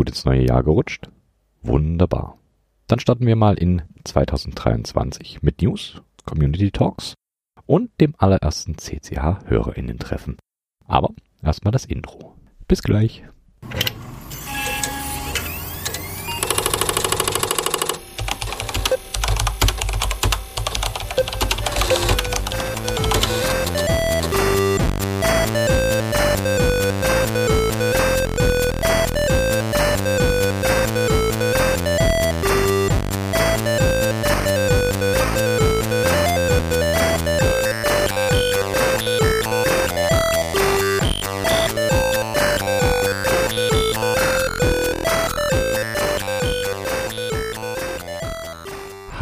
Gut ins neue Jahr gerutscht? Wunderbar. Dann starten wir mal in 2023 mit News, Community Talks und dem allerersten CCH-HörerInnen-Treffen. Aber erstmal das Intro. Bis gleich.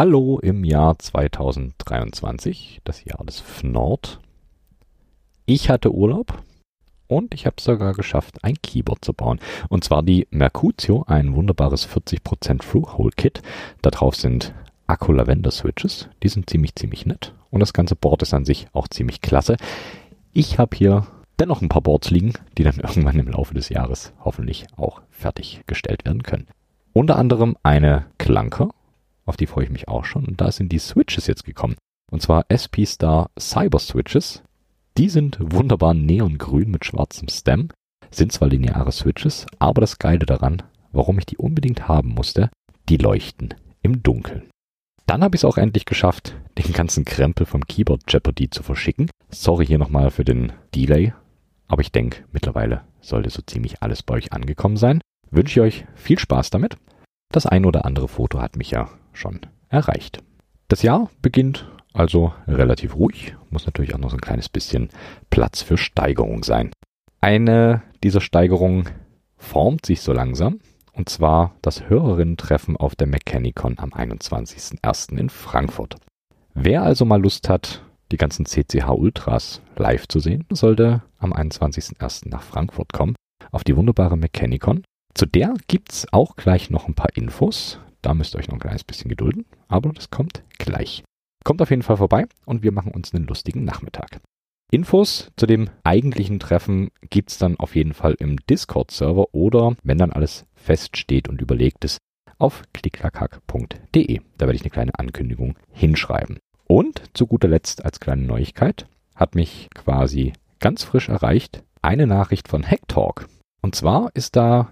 Hallo im Jahr 2023, das Jahr des Fnord. Ich hatte Urlaub und ich habe es sogar geschafft, ein Keyboard zu bauen. Und zwar die Mercutio, ein wunderbares 40% Through-Hole-Kit. Da drauf sind Akku-Lavender-Switches. Die sind ziemlich, ziemlich nett. Und das ganze Board ist an sich auch ziemlich klasse. Ich habe hier dennoch ein paar Boards liegen, die dann irgendwann im Laufe des Jahres hoffentlich auch fertiggestellt werden können. Unter anderem eine Klanker, auf die freue ich mich auch schon. Und da sind die Switches jetzt gekommen. Und zwar SP Star Cyber Switches. Die sind wunderbar neongrün mit schwarzem Stem. Sind zwar lineare Switches, aber das Geile daran, warum ich die unbedingt haben musste, die leuchten im Dunkeln. Dann habe ich es auch endlich geschafft, den ganzen Krempel vom Keyboard Jeopardy zu verschicken. Sorry hier nochmal für den Delay, aber ich denke, mittlerweile sollte so ziemlich alles bei euch angekommen sein. Wünsche ich euch viel Spaß damit. Das ein oder andere Foto hat mich ja schon erreicht. Das Jahr beginnt also relativ ruhig, muss natürlich auch noch so ein kleines bisschen Platz für Steigerung sein. Eine dieser Steigerungen formt sich so langsam, und zwar das Hörerinnen-Treffen auf der Mechanicon am 21.01. in Frankfurt. Wer also mal Lust hat, die ganzen CCH Ultras live zu sehen, sollte am 21.01. nach Frankfurt kommen, auf die wunderbare Mechanicon. Zu der gibt's auch gleich noch ein paar Infos. Da müsst ihr euch noch ein kleines bisschen gedulden, aber das kommt gleich. Kommt auf jeden Fall vorbei und wir machen uns einen lustigen Nachmittag. Infos zu dem eigentlichen Treffen gibt's dann auf jeden Fall im Discord-Server oder, wenn dann alles feststeht und überlegt ist, auf klicklackhack.de. Da werde ich eine kleine Ankündigung hinschreiben. Und zu guter Letzt als kleine Neuigkeit hat mich quasi ganz frisch erreicht eine Nachricht von Hacktalk. Und zwar ist da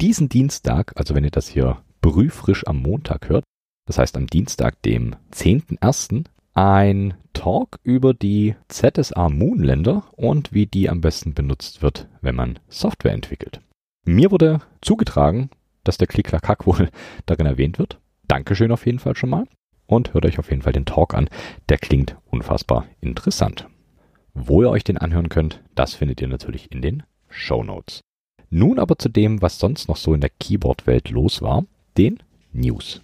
diesen Dienstag, also wenn ihr das hier brühfrisch am Montag hört, das heißt am Dienstag, dem 10.01., ein Talk über die ZSA Moonländer und wie die am besten benutzt wird, wenn man Software entwickelt. Mir wurde zugetragen, dass der Klicklack wohl darin erwähnt wird. Dankeschön auf jeden Fall schon mal und hört euch auf jeden Fall den Talk an. Der klingt unfassbar interessant. Wo ihr euch den anhören könnt, das findet ihr natürlich in den Show Notes. Nun aber zu dem, was sonst noch so in der Keyboard-Welt los war den News.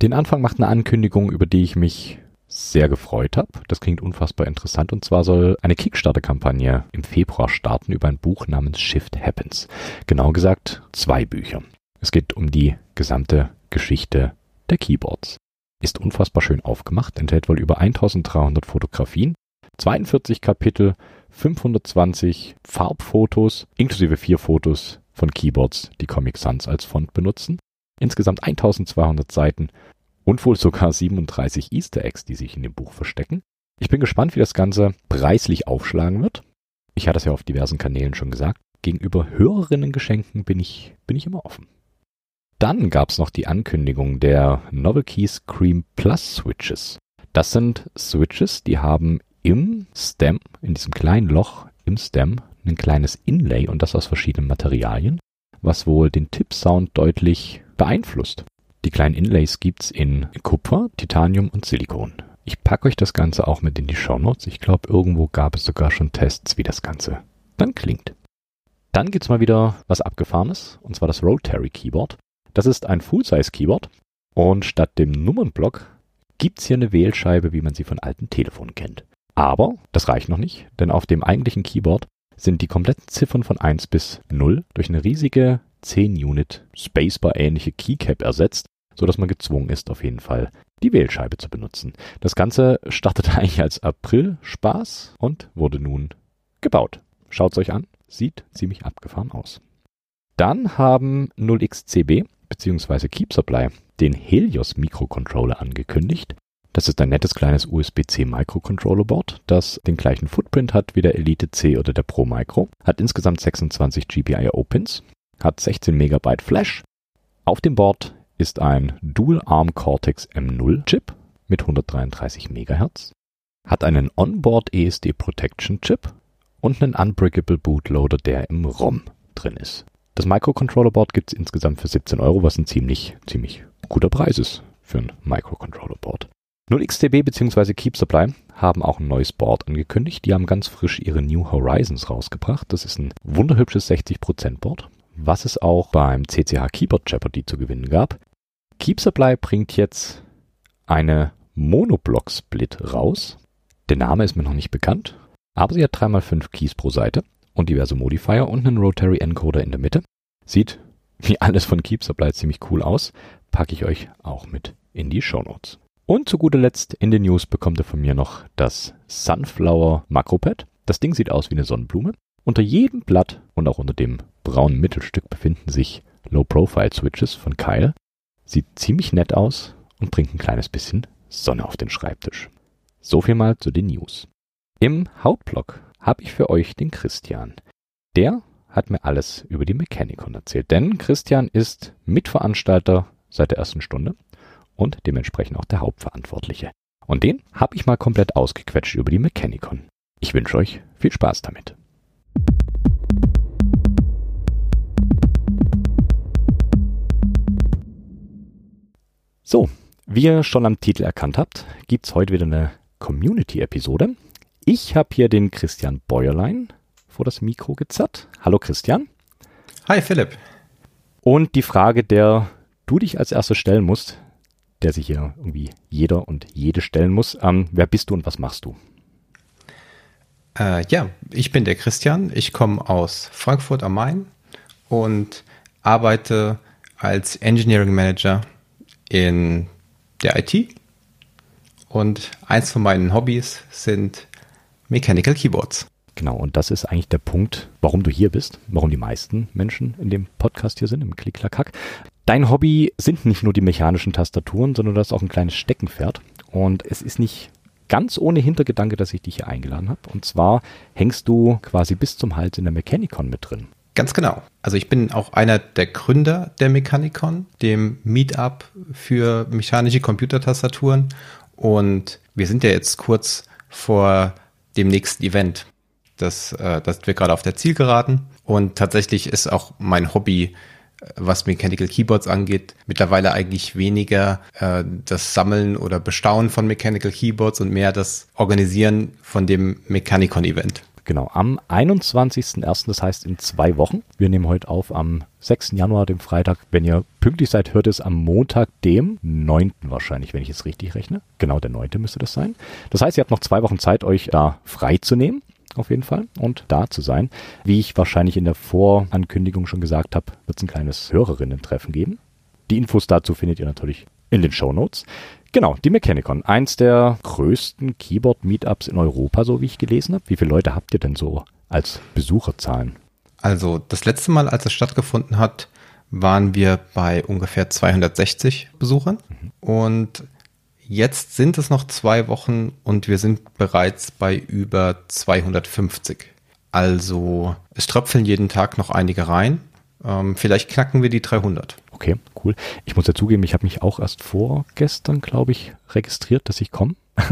Den Anfang macht eine Ankündigung, über die ich mich sehr gefreut habe. Das klingt unfassbar interessant. Und zwar soll eine Kickstarter-Kampagne im Februar starten über ein Buch namens Shift Happens. Genau gesagt zwei Bücher. Es geht um die gesamte Geschichte der Keyboards. Ist unfassbar schön aufgemacht, enthält wohl über 1300 Fotografien, 42 Kapitel 520 Farbfotos inklusive vier Fotos von Keyboards, die Comic Sans als Font benutzen. Insgesamt 1200 Seiten und wohl sogar 37 Easter Eggs, die sich in dem Buch verstecken. Ich bin gespannt, wie das Ganze preislich aufschlagen wird. Ich hatte es ja auf diversen Kanälen schon gesagt. Gegenüber höheren Geschenken bin ich, bin ich immer offen. Dann gab es noch die Ankündigung der Novel Keys Cream Plus Switches. Das sind Switches, die haben im Stem, in diesem kleinen Loch im Stem, ein kleines Inlay und das aus verschiedenen Materialien, was wohl den Tipp-Sound deutlich beeinflusst. Die kleinen Inlays gibt's in Kupfer, Titanium und Silikon. Ich packe euch das Ganze auch mit in die Show Notes. Ich glaube, irgendwo gab es sogar schon Tests, wie das Ganze dann klingt. Dann gibt's mal wieder was Abgefahrenes, und zwar das Rotary Keyboard. Das ist ein Full-Size Keyboard und statt dem Nummernblock gibt's hier eine Wählscheibe, wie man sie von alten Telefonen kennt. Aber das reicht noch nicht, denn auf dem eigentlichen Keyboard sind die kompletten Ziffern von 1 bis 0 durch eine riesige 10-Unit Spacebar-ähnliche Keycap ersetzt, sodass man gezwungen ist, auf jeden Fall die Wählscheibe zu benutzen. Das Ganze startete eigentlich als April-Spaß und wurde nun gebaut. Schaut's euch an, sieht ziemlich abgefahren aus. Dann haben 0xCB bzw. Keep Supply den Helios Microcontroller angekündigt. Das ist ein nettes kleines USB-C Microcontroller Board, das den gleichen Footprint hat wie der Elite C oder der Pro Micro, hat insgesamt 26 GPIO Pins, hat 16 MB Flash. Auf dem Board ist ein Dual Arm Cortex M0 Chip mit 133 MHz, hat einen Onboard ESD Protection Chip und einen Unbreakable Bootloader, der im ROM drin ist. Das Microcontroller Board gibt es insgesamt für 17 Euro, was ein ziemlich, ziemlich guter Preis ist für ein Microcontroller Board. 0xDB bzw. Keep Supply haben auch ein neues Board angekündigt. Die haben ganz frisch ihre New Horizons rausgebracht. Das ist ein wunderhübsches 60% Board, was es auch beim CCH Keyboard Jeopardy zu gewinnen gab. Keep Supply bringt jetzt eine Monoblock Split raus. Der Name ist mir noch nicht bekannt, aber sie hat 3x5 Keys pro Seite und diverse Modifier und einen Rotary Encoder in der Mitte. Sieht wie alles von Keep Supply ziemlich cool aus. Packe ich euch auch mit in die Show Notes. Und zu guter Letzt in den News bekommt ihr von mir noch das Sunflower Macropad. Das Ding sieht aus wie eine Sonnenblume. Unter jedem Blatt und auch unter dem braunen Mittelstück befinden sich Low-Profile-Switches von Kyle. Sieht ziemlich nett aus und bringt ein kleines bisschen Sonne auf den Schreibtisch. So viel mal zu den News. Im Hauptblock habe ich für euch den Christian. Der hat mir alles über die Mechanicon erzählt, denn Christian ist Mitveranstalter seit der ersten Stunde und dementsprechend auch der Hauptverantwortliche. Und den habe ich mal komplett ausgequetscht über die Mechanicon. Ich wünsche euch viel Spaß damit. So, wie ihr schon am Titel erkannt habt, gibt es heute wieder eine Community-Episode. Ich habe hier den Christian Bäuerlein vor das Mikro gezerrt. Hallo Christian. Hi Philipp. Und die Frage, der du dich als erstes stellen musst, der sich hier irgendwie jeder und jede stellen muss. Ähm, wer bist du und was machst du? Äh, ja, ich bin der Christian. Ich komme aus Frankfurt am Main und arbeite als Engineering Manager in der IT. Und eins von meinen Hobbys sind Mechanical Keyboards. Genau, und das ist eigentlich der Punkt, warum du hier bist, warum die meisten Menschen in dem Podcast hier sind, im Klick-Klack-Hack. Dein Hobby sind nicht nur die mechanischen Tastaturen, sondern das ist auch ein kleines Steckenpferd. Und es ist nicht ganz ohne Hintergedanke, dass ich dich hier eingeladen habe. Und zwar hängst du quasi bis zum Hals in der Mechanicon mit drin. Ganz genau. Also ich bin auch einer der Gründer der Mechanicon, dem Meetup für mechanische Computertastaturen. Und wir sind ja jetzt kurz vor dem nächsten Event. Das, äh, das wir gerade auf der Zielgeraden. Und tatsächlich ist auch mein Hobby was Mechanical Keyboards angeht, mittlerweile eigentlich weniger äh, das Sammeln oder Bestaunen von Mechanical Keyboards und mehr das Organisieren von dem Mechanicon-Event. Genau, am 21.01., das heißt in zwei Wochen. Wir nehmen heute auf am 6. Januar, dem Freitag. Wenn ihr pünktlich seid, hört es am Montag, dem 9. wahrscheinlich, wenn ich es richtig rechne. Genau, der 9. müsste das sein. Das heißt, ihr habt noch zwei Wochen Zeit, euch da frei zu nehmen auf jeden Fall und da zu sein. Wie ich wahrscheinlich in der Vorankündigung schon gesagt habe, wird es ein kleines Hörerinnen-Treffen geben. Die Infos dazu findet ihr natürlich in den Show Notes. Genau, die Mechanicon, eins der größten Keyboard-Meetups in Europa, so wie ich gelesen habe. Wie viele Leute habt ihr denn so als Besucherzahlen? Also das letzte Mal, als es stattgefunden hat, waren wir bei ungefähr 260 Besuchern. Mhm. Und Jetzt sind es noch zwei Wochen und wir sind bereits bei über 250. Also es tröpfeln jeden Tag noch einige rein. Ähm, vielleicht knacken wir die 300. Okay, cool. Ich muss dazugeben, ich habe mich auch erst vorgestern, glaube ich, registriert, dass ich komme.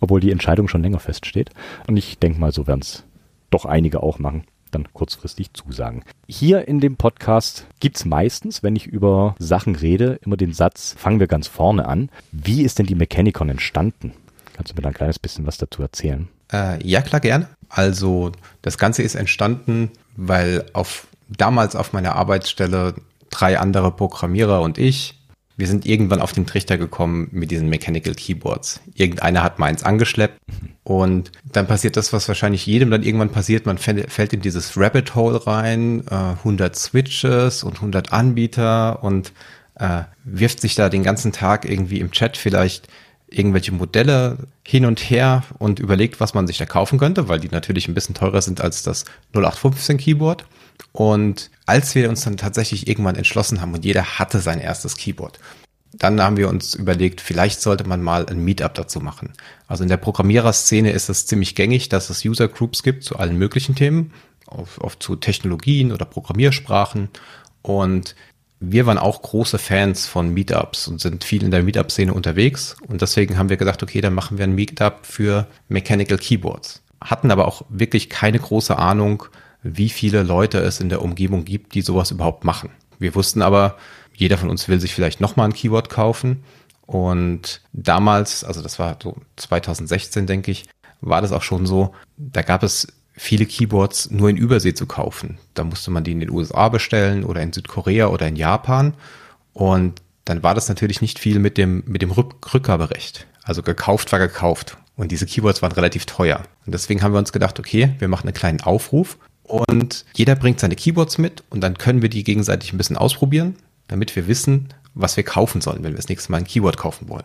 Obwohl die Entscheidung schon länger feststeht. Und ich denke mal, so werden es doch einige auch machen dann kurzfristig zusagen. Hier in dem Podcast gibt es meistens, wenn ich über Sachen rede, immer den Satz, fangen wir ganz vorne an. Wie ist denn die Mechanicon entstanden? Kannst du mir da ein kleines bisschen was dazu erzählen? Äh, ja, klar, gerne. Also das Ganze ist entstanden, weil auf damals auf meiner Arbeitsstelle drei andere Programmierer und ich wir sind irgendwann auf den Trichter gekommen mit diesen Mechanical Keyboards. Irgendeiner hat meins angeschleppt und dann passiert das, was wahrscheinlich jedem dann irgendwann passiert. Man fällt in dieses Rabbit Hole rein, 100 äh, Switches und 100 Anbieter und äh, wirft sich da den ganzen Tag irgendwie im Chat vielleicht irgendwelche Modelle hin und her und überlegt, was man sich da kaufen könnte, weil die natürlich ein bisschen teurer sind als das 0815 Keyboard. Und als wir uns dann tatsächlich irgendwann entschlossen haben und jeder hatte sein erstes Keyboard, dann haben wir uns überlegt, vielleicht sollte man mal ein Meetup dazu machen. Also in der Programmiererszene ist es ziemlich gängig, dass es User Groups gibt zu allen möglichen Themen, oft zu Technologien oder Programmiersprachen. Und wir waren auch große Fans von Meetups und sind viel in der Meetup-Szene unterwegs. Und deswegen haben wir gedacht, okay, dann machen wir ein Meetup für Mechanical Keyboards. Hatten aber auch wirklich keine große Ahnung, wie viele Leute es in der Umgebung gibt, die sowas überhaupt machen. Wir wussten aber, jeder von uns will sich vielleicht nochmal ein Keyboard kaufen. Und damals, also das war so 2016, denke ich, war das auch schon so, da gab es viele Keyboards nur in Übersee zu kaufen. Da musste man die in den USA bestellen oder in Südkorea oder in Japan. Und dann war das natürlich nicht viel mit dem, mit dem Rückgaberecht. Also gekauft war gekauft. Und diese Keyboards waren relativ teuer. Und deswegen haben wir uns gedacht, okay, wir machen einen kleinen Aufruf und jeder bringt seine Keyboards mit und dann können wir die gegenseitig ein bisschen ausprobieren, damit wir wissen, was wir kaufen sollen, wenn wir das nächste Mal ein Keyboard kaufen wollen.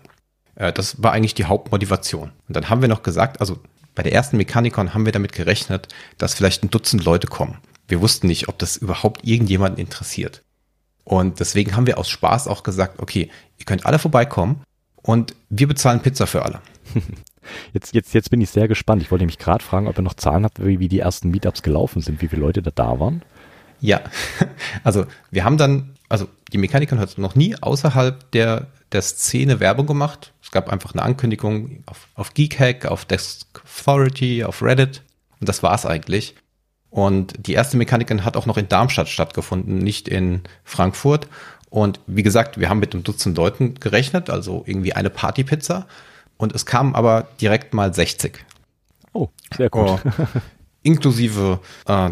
Äh, das war eigentlich die Hauptmotivation. Und dann haben wir noch gesagt, also bei der ersten Mechanikon haben wir damit gerechnet, dass vielleicht ein Dutzend Leute kommen. Wir wussten nicht, ob das überhaupt irgendjemanden interessiert. Und deswegen haben wir aus Spaß auch gesagt, okay, ihr könnt alle vorbeikommen und wir bezahlen Pizza für alle. Jetzt, jetzt, jetzt bin ich sehr gespannt. Ich wollte mich gerade fragen, ob ihr noch Zahlen habt, wie, wie die ersten Meetups gelaufen sind, wie viele Leute da da waren. Ja, also wir haben dann, also die Mechanikon hat noch nie außerhalb der, der Szene Werbung gemacht. Es gab einfach eine Ankündigung auf, auf Geekhack, auf Desk Authority, auf Reddit. Und das war's eigentlich. Und die erste Mechanikon hat auch noch in Darmstadt stattgefunden, nicht in Frankfurt. Und wie gesagt, wir haben mit einem Dutzend Leuten gerechnet, also irgendwie eine Partypizza. Und es kamen aber direkt mal 60. Oh, sehr gut. Oh, inklusive äh,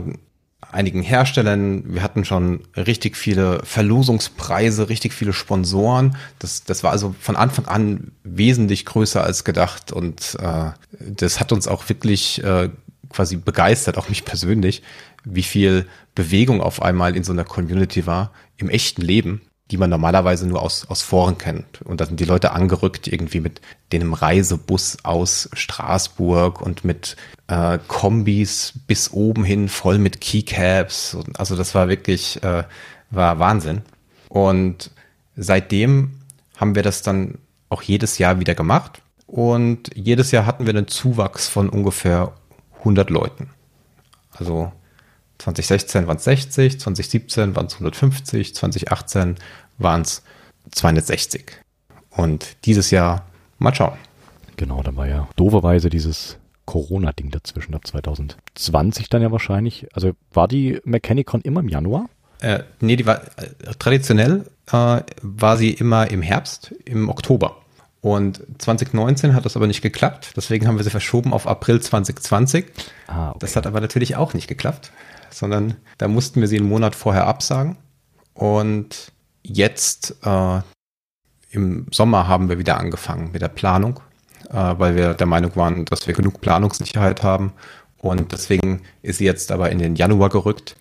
einigen Herstellern. Wir hatten schon richtig viele Verlosungspreise, richtig viele Sponsoren. Das, das war also von Anfang an wesentlich größer als gedacht und äh, das hat uns auch wirklich äh, quasi begeistert, auch mich persönlich, wie viel Bewegung auf einmal in so einer Community war im echten Leben die man normalerweise nur aus, aus Foren kennt. Und da sind die Leute angerückt irgendwie mit dem Reisebus aus Straßburg und mit äh, Kombis bis oben hin voll mit Keycaps. Also das war wirklich, äh, war Wahnsinn. Und seitdem haben wir das dann auch jedes Jahr wieder gemacht. Und jedes Jahr hatten wir einen Zuwachs von ungefähr 100 Leuten. Also 2016 waren es 60, 2017 waren es 150, 2018 waren es 260. Und dieses Jahr mal schauen. Genau, da war ja dooferweise dieses Corona-Ding dazwischen ab 2020 dann ja wahrscheinlich. Also war die Mechanicon immer im Januar? Äh, nee, die war äh, traditionell äh, war sie immer im Herbst, im Oktober. Und 2019 hat das aber nicht geklappt. Deswegen haben wir sie verschoben auf April 2020. Ah, okay. Das hat aber natürlich auch nicht geklappt sondern da mussten wir sie einen Monat vorher absagen. Und jetzt äh, im Sommer haben wir wieder angefangen mit der Planung, äh, weil wir der Meinung waren, dass wir genug Planungssicherheit haben. Und deswegen ist sie jetzt aber in den Januar gerückt,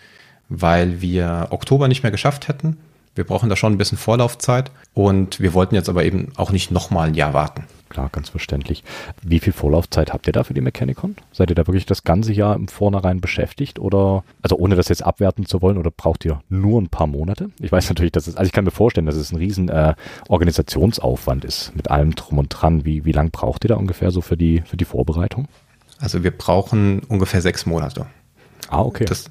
weil wir Oktober nicht mehr geschafft hätten. Wir brauchen da schon ein bisschen Vorlaufzeit und wir wollten jetzt aber eben auch nicht nochmal ein Jahr warten. Klar, ganz verständlich. Wie viel Vorlaufzeit habt ihr da für die Mechanicon? Seid ihr da wirklich das ganze Jahr im Vornherein beschäftigt oder, also ohne das jetzt abwerten zu wollen, oder braucht ihr nur ein paar Monate? Ich weiß natürlich, dass es, also ich kann mir vorstellen, dass es ein riesen äh, Organisationsaufwand ist mit allem drum und dran. Wie, wie lang braucht ihr da ungefähr so für die, für die Vorbereitung? Also wir brauchen ungefähr sechs Monate. Ah, okay. Das,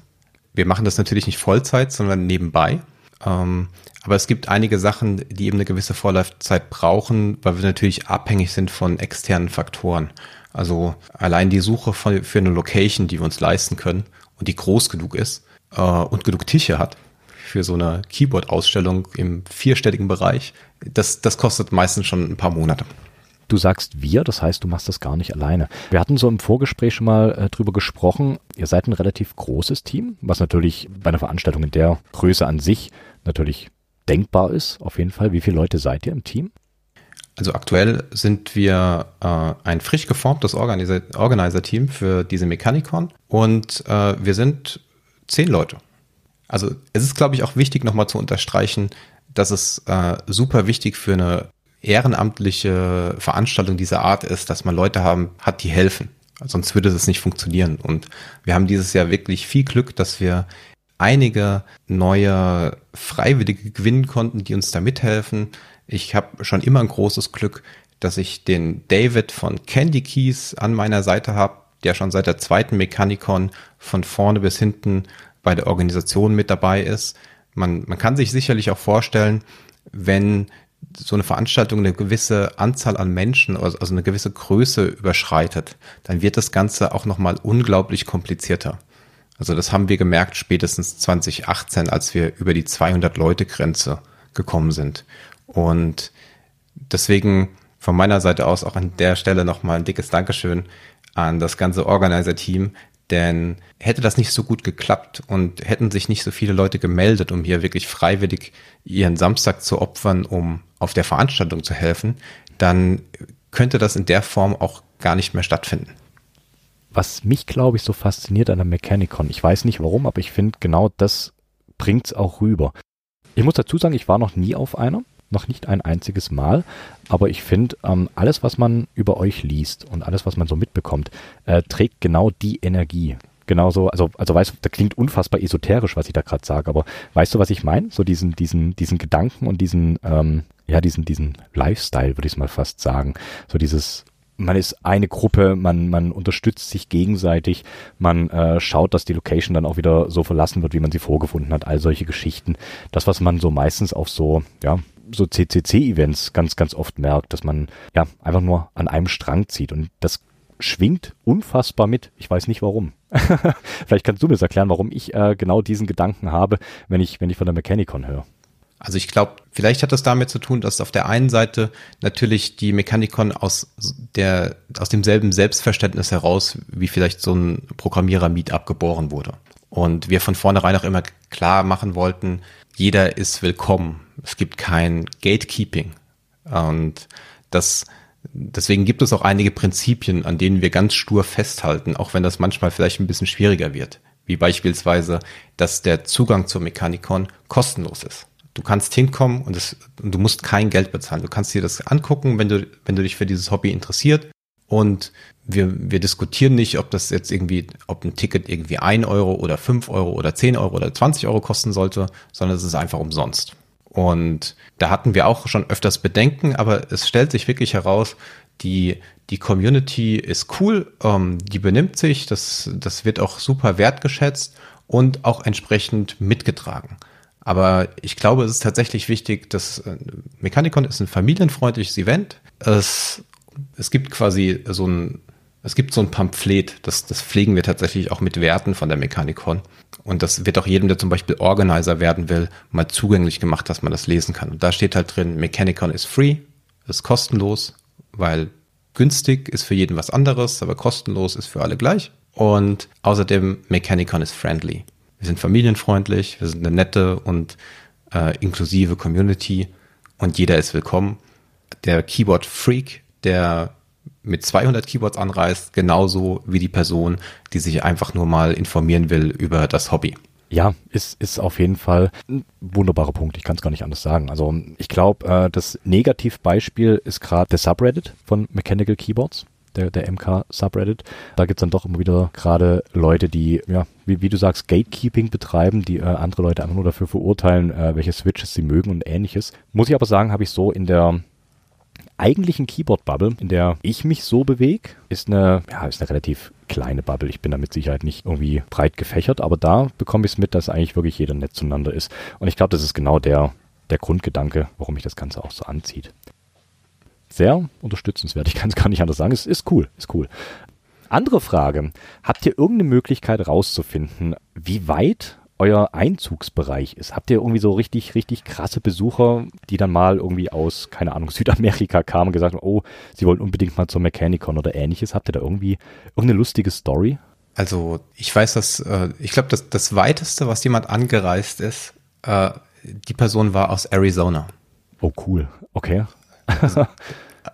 wir machen das natürlich nicht Vollzeit, sondern nebenbei. Ähm, aber es gibt einige Sachen, die eben eine gewisse Vorlaufzeit brauchen, weil wir natürlich abhängig sind von externen Faktoren. Also allein die Suche von, für eine Location, die wir uns leisten können und die groß genug ist äh, und genug Tische hat für so eine Keyboard-Ausstellung im vierstelligen Bereich, das, das kostet meistens schon ein paar Monate. Du sagst wir, das heißt, du machst das gar nicht alleine. Wir hatten so im Vorgespräch schon mal äh, drüber gesprochen. Ihr seid ein relativ großes Team, was natürlich bei einer Veranstaltung in der Größe an sich natürlich denkbar ist, auf jeden Fall. Wie viele Leute seid ihr im Team? Also aktuell sind wir äh, ein frisch geformtes Organizer-Team für diese Mechanikon und äh, wir sind zehn Leute. Also es ist, glaube ich, auch wichtig nochmal zu unterstreichen, dass es äh, super wichtig für eine ehrenamtliche Veranstaltung dieser Art ist, dass man Leute haben, hat, die helfen. Sonst würde das nicht funktionieren. Und wir haben dieses Jahr wirklich viel Glück, dass wir einige neue Freiwillige gewinnen konnten, die uns da mithelfen. Ich habe schon immer ein großes Glück, dass ich den David von Candy Keys an meiner Seite habe, der schon seit der zweiten Mechanicon von vorne bis hinten bei der Organisation mit dabei ist. Man, man kann sich sicherlich auch vorstellen, wenn so eine Veranstaltung eine gewisse Anzahl an Menschen, also eine gewisse Größe überschreitet, dann wird das Ganze auch nochmal unglaublich komplizierter. Also das haben wir gemerkt spätestens 2018, als wir über die 200 Leute Grenze gekommen sind. Und deswegen von meiner Seite aus auch an der Stelle nochmal ein dickes Dankeschön an das ganze Organizer-Team, denn hätte das nicht so gut geklappt und hätten sich nicht so viele Leute gemeldet, um hier wirklich freiwillig ihren Samstag zu opfern, um auf der Veranstaltung zu helfen, dann könnte das in der Form auch gar nicht mehr stattfinden. Was mich, glaube ich, so fasziniert an der Mechanicon, ich weiß nicht warum, aber ich finde genau das bringt es auch rüber. Ich muss dazu sagen, ich war noch nie auf einer, noch nicht ein einziges Mal, aber ich finde, ähm, alles, was man über euch liest und alles, was man so mitbekommt, äh, trägt genau die Energie. Genauso, also, also weißt du, da klingt unfassbar esoterisch, was ich da gerade sage, aber weißt du, was ich meine? So diesen, diesen, diesen Gedanken und diesen, ähm, ja, diesen, diesen Lifestyle, würde ich mal fast sagen. So dieses, man ist eine Gruppe, man, man unterstützt sich gegenseitig, man äh, schaut, dass die Location dann auch wieder so verlassen wird, wie man sie vorgefunden hat, all solche Geschichten. Das, was man so meistens auf so, ja, so CCC-Events ganz, ganz oft merkt, dass man ja einfach nur an einem Strang zieht und das schwingt unfassbar mit. Ich weiß nicht warum. Vielleicht kannst du mir das erklären, warum ich äh, genau diesen Gedanken habe, wenn ich, wenn ich von der Mechanicon höre. Also ich glaube, vielleicht hat das damit zu tun, dass auf der einen Seite natürlich die Mechanikon aus der aus demselben Selbstverständnis heraus wie vielleicht so ein Programmierer-Meetup geboren wurde. Und wir von vornherein auch immer klar machen wollten, jeder ist willkommen. Es gibt kein Gatekeeping. Und das deswegen gibt es auch einige Prinzipien, an denen wir ganz stur festhalten, auch wenn das manchmal vielleicht ein bisschen schwieriger wird. Wie beispielsweise, dass der Zugang zur Mechanikon kostenlos ist. Du kannst hinkommen und, es, und du musst kein Geld bezahlen. Du kannst dir das angucken, wenn du, wenn du dich für dieses Hobby interessiert. Und wir, wir diskutieren nicht, ob das jetzt irgendwie, ob ein Ticket irgendwie ein Euro oder fünf Euro oder zehn Euro oder 20 Euro kosten sollte, sondern es ist einfach umsonst. Und da hatten wir auch schon öfters Bedenken, aber es stellt sich wirklich heraus, die, die Community ist cool, ähm, die benimmt sich, das, das wird auch super wertgeschätzt und auch entsprechend mitgetragen. Aber ich glaube, es ist tatsächlich wichtig, dass äh, Mechanicon ist ein familienfreundliches Event. Es, es gibt quasi so ein, es gibt so ein Pamphlet, das, das pflegen wir tatsächlich auch mit Werten von der Mechanicon. Und das wird auch jedem, der zum Beispiel Organizer werden will, mal zugänglich gemacht, dass man das lesen kann. Und da steht halt drin, Mechanicon ist free, ist kostenlos, weil günstig ist für jeden was anderes, aber kostenlos ist für alle gleich. Und außerdem Mechanicon ist friendly. Wir sind familienfreundlich, wir sind eine nette und äh, inklusive Community und jeder ist willkommen. Der Keyboard-Freak, der mit 200 Keyboards anreist, genauso wie die Person, die sich einfach nur mal informieren will über das Hobby. Ja, ist, ist auf jeden Fall ein wunderbarer Punkt. Ich kann es gar nicht anders sagen. Also ich glaube, äh, das Negativbeispiel ist gerade der Subreddit von Mechanical Keyboards der, der MK-Subreddit. Da gibt's dann doch immer wieder gerade Leute, die, ja, wie, wie du sagst, Gatekeeping betreiben, die äh, andere Leute einfach nur dafür verurteilen, äh, welche Switches sie mögen und ähnliches. Muss ich aber sagen, habe ich so in der eigentlichen Keyboard-Bubble, in der ich mich so bewege, ist eine, ja, ist eine relativ kleine Bubble. Ich bin da mit Sicherheit nicht irgendwie breit gefächert, aber da bekomme ich es mit, dass eigentlich wirklich jeder nett zueinander ist. Und ich glaube, das ist genau der, der Grundgedanke, warum mich das Ganze auch so anzieht sehr unterstützenswert. Ich kann es gar nicht anders sagen. Es ist cool, ist cool. Andere Frage. Habt ihr irgendeine Möglichkeit rauszufinden, wie weit euer Einzugsbereich ist? Habt ihr irgendwie so richtig, richtig krasse Besucher, die dann mal irgendwie aus, keine Ahnung, Südamerika kamen und gesagt haben, oh, sie wollen unbedingt mal zur Mechanicon oder ähnliches? Habt ihr da irgendwie irgendeine lustige Story? Also ich weiß, dass, äh, ich glaube, das, das weiteste, was jemand angereist ist, äh, die Person war aus Arizona. Oh, cool. Okay. Also,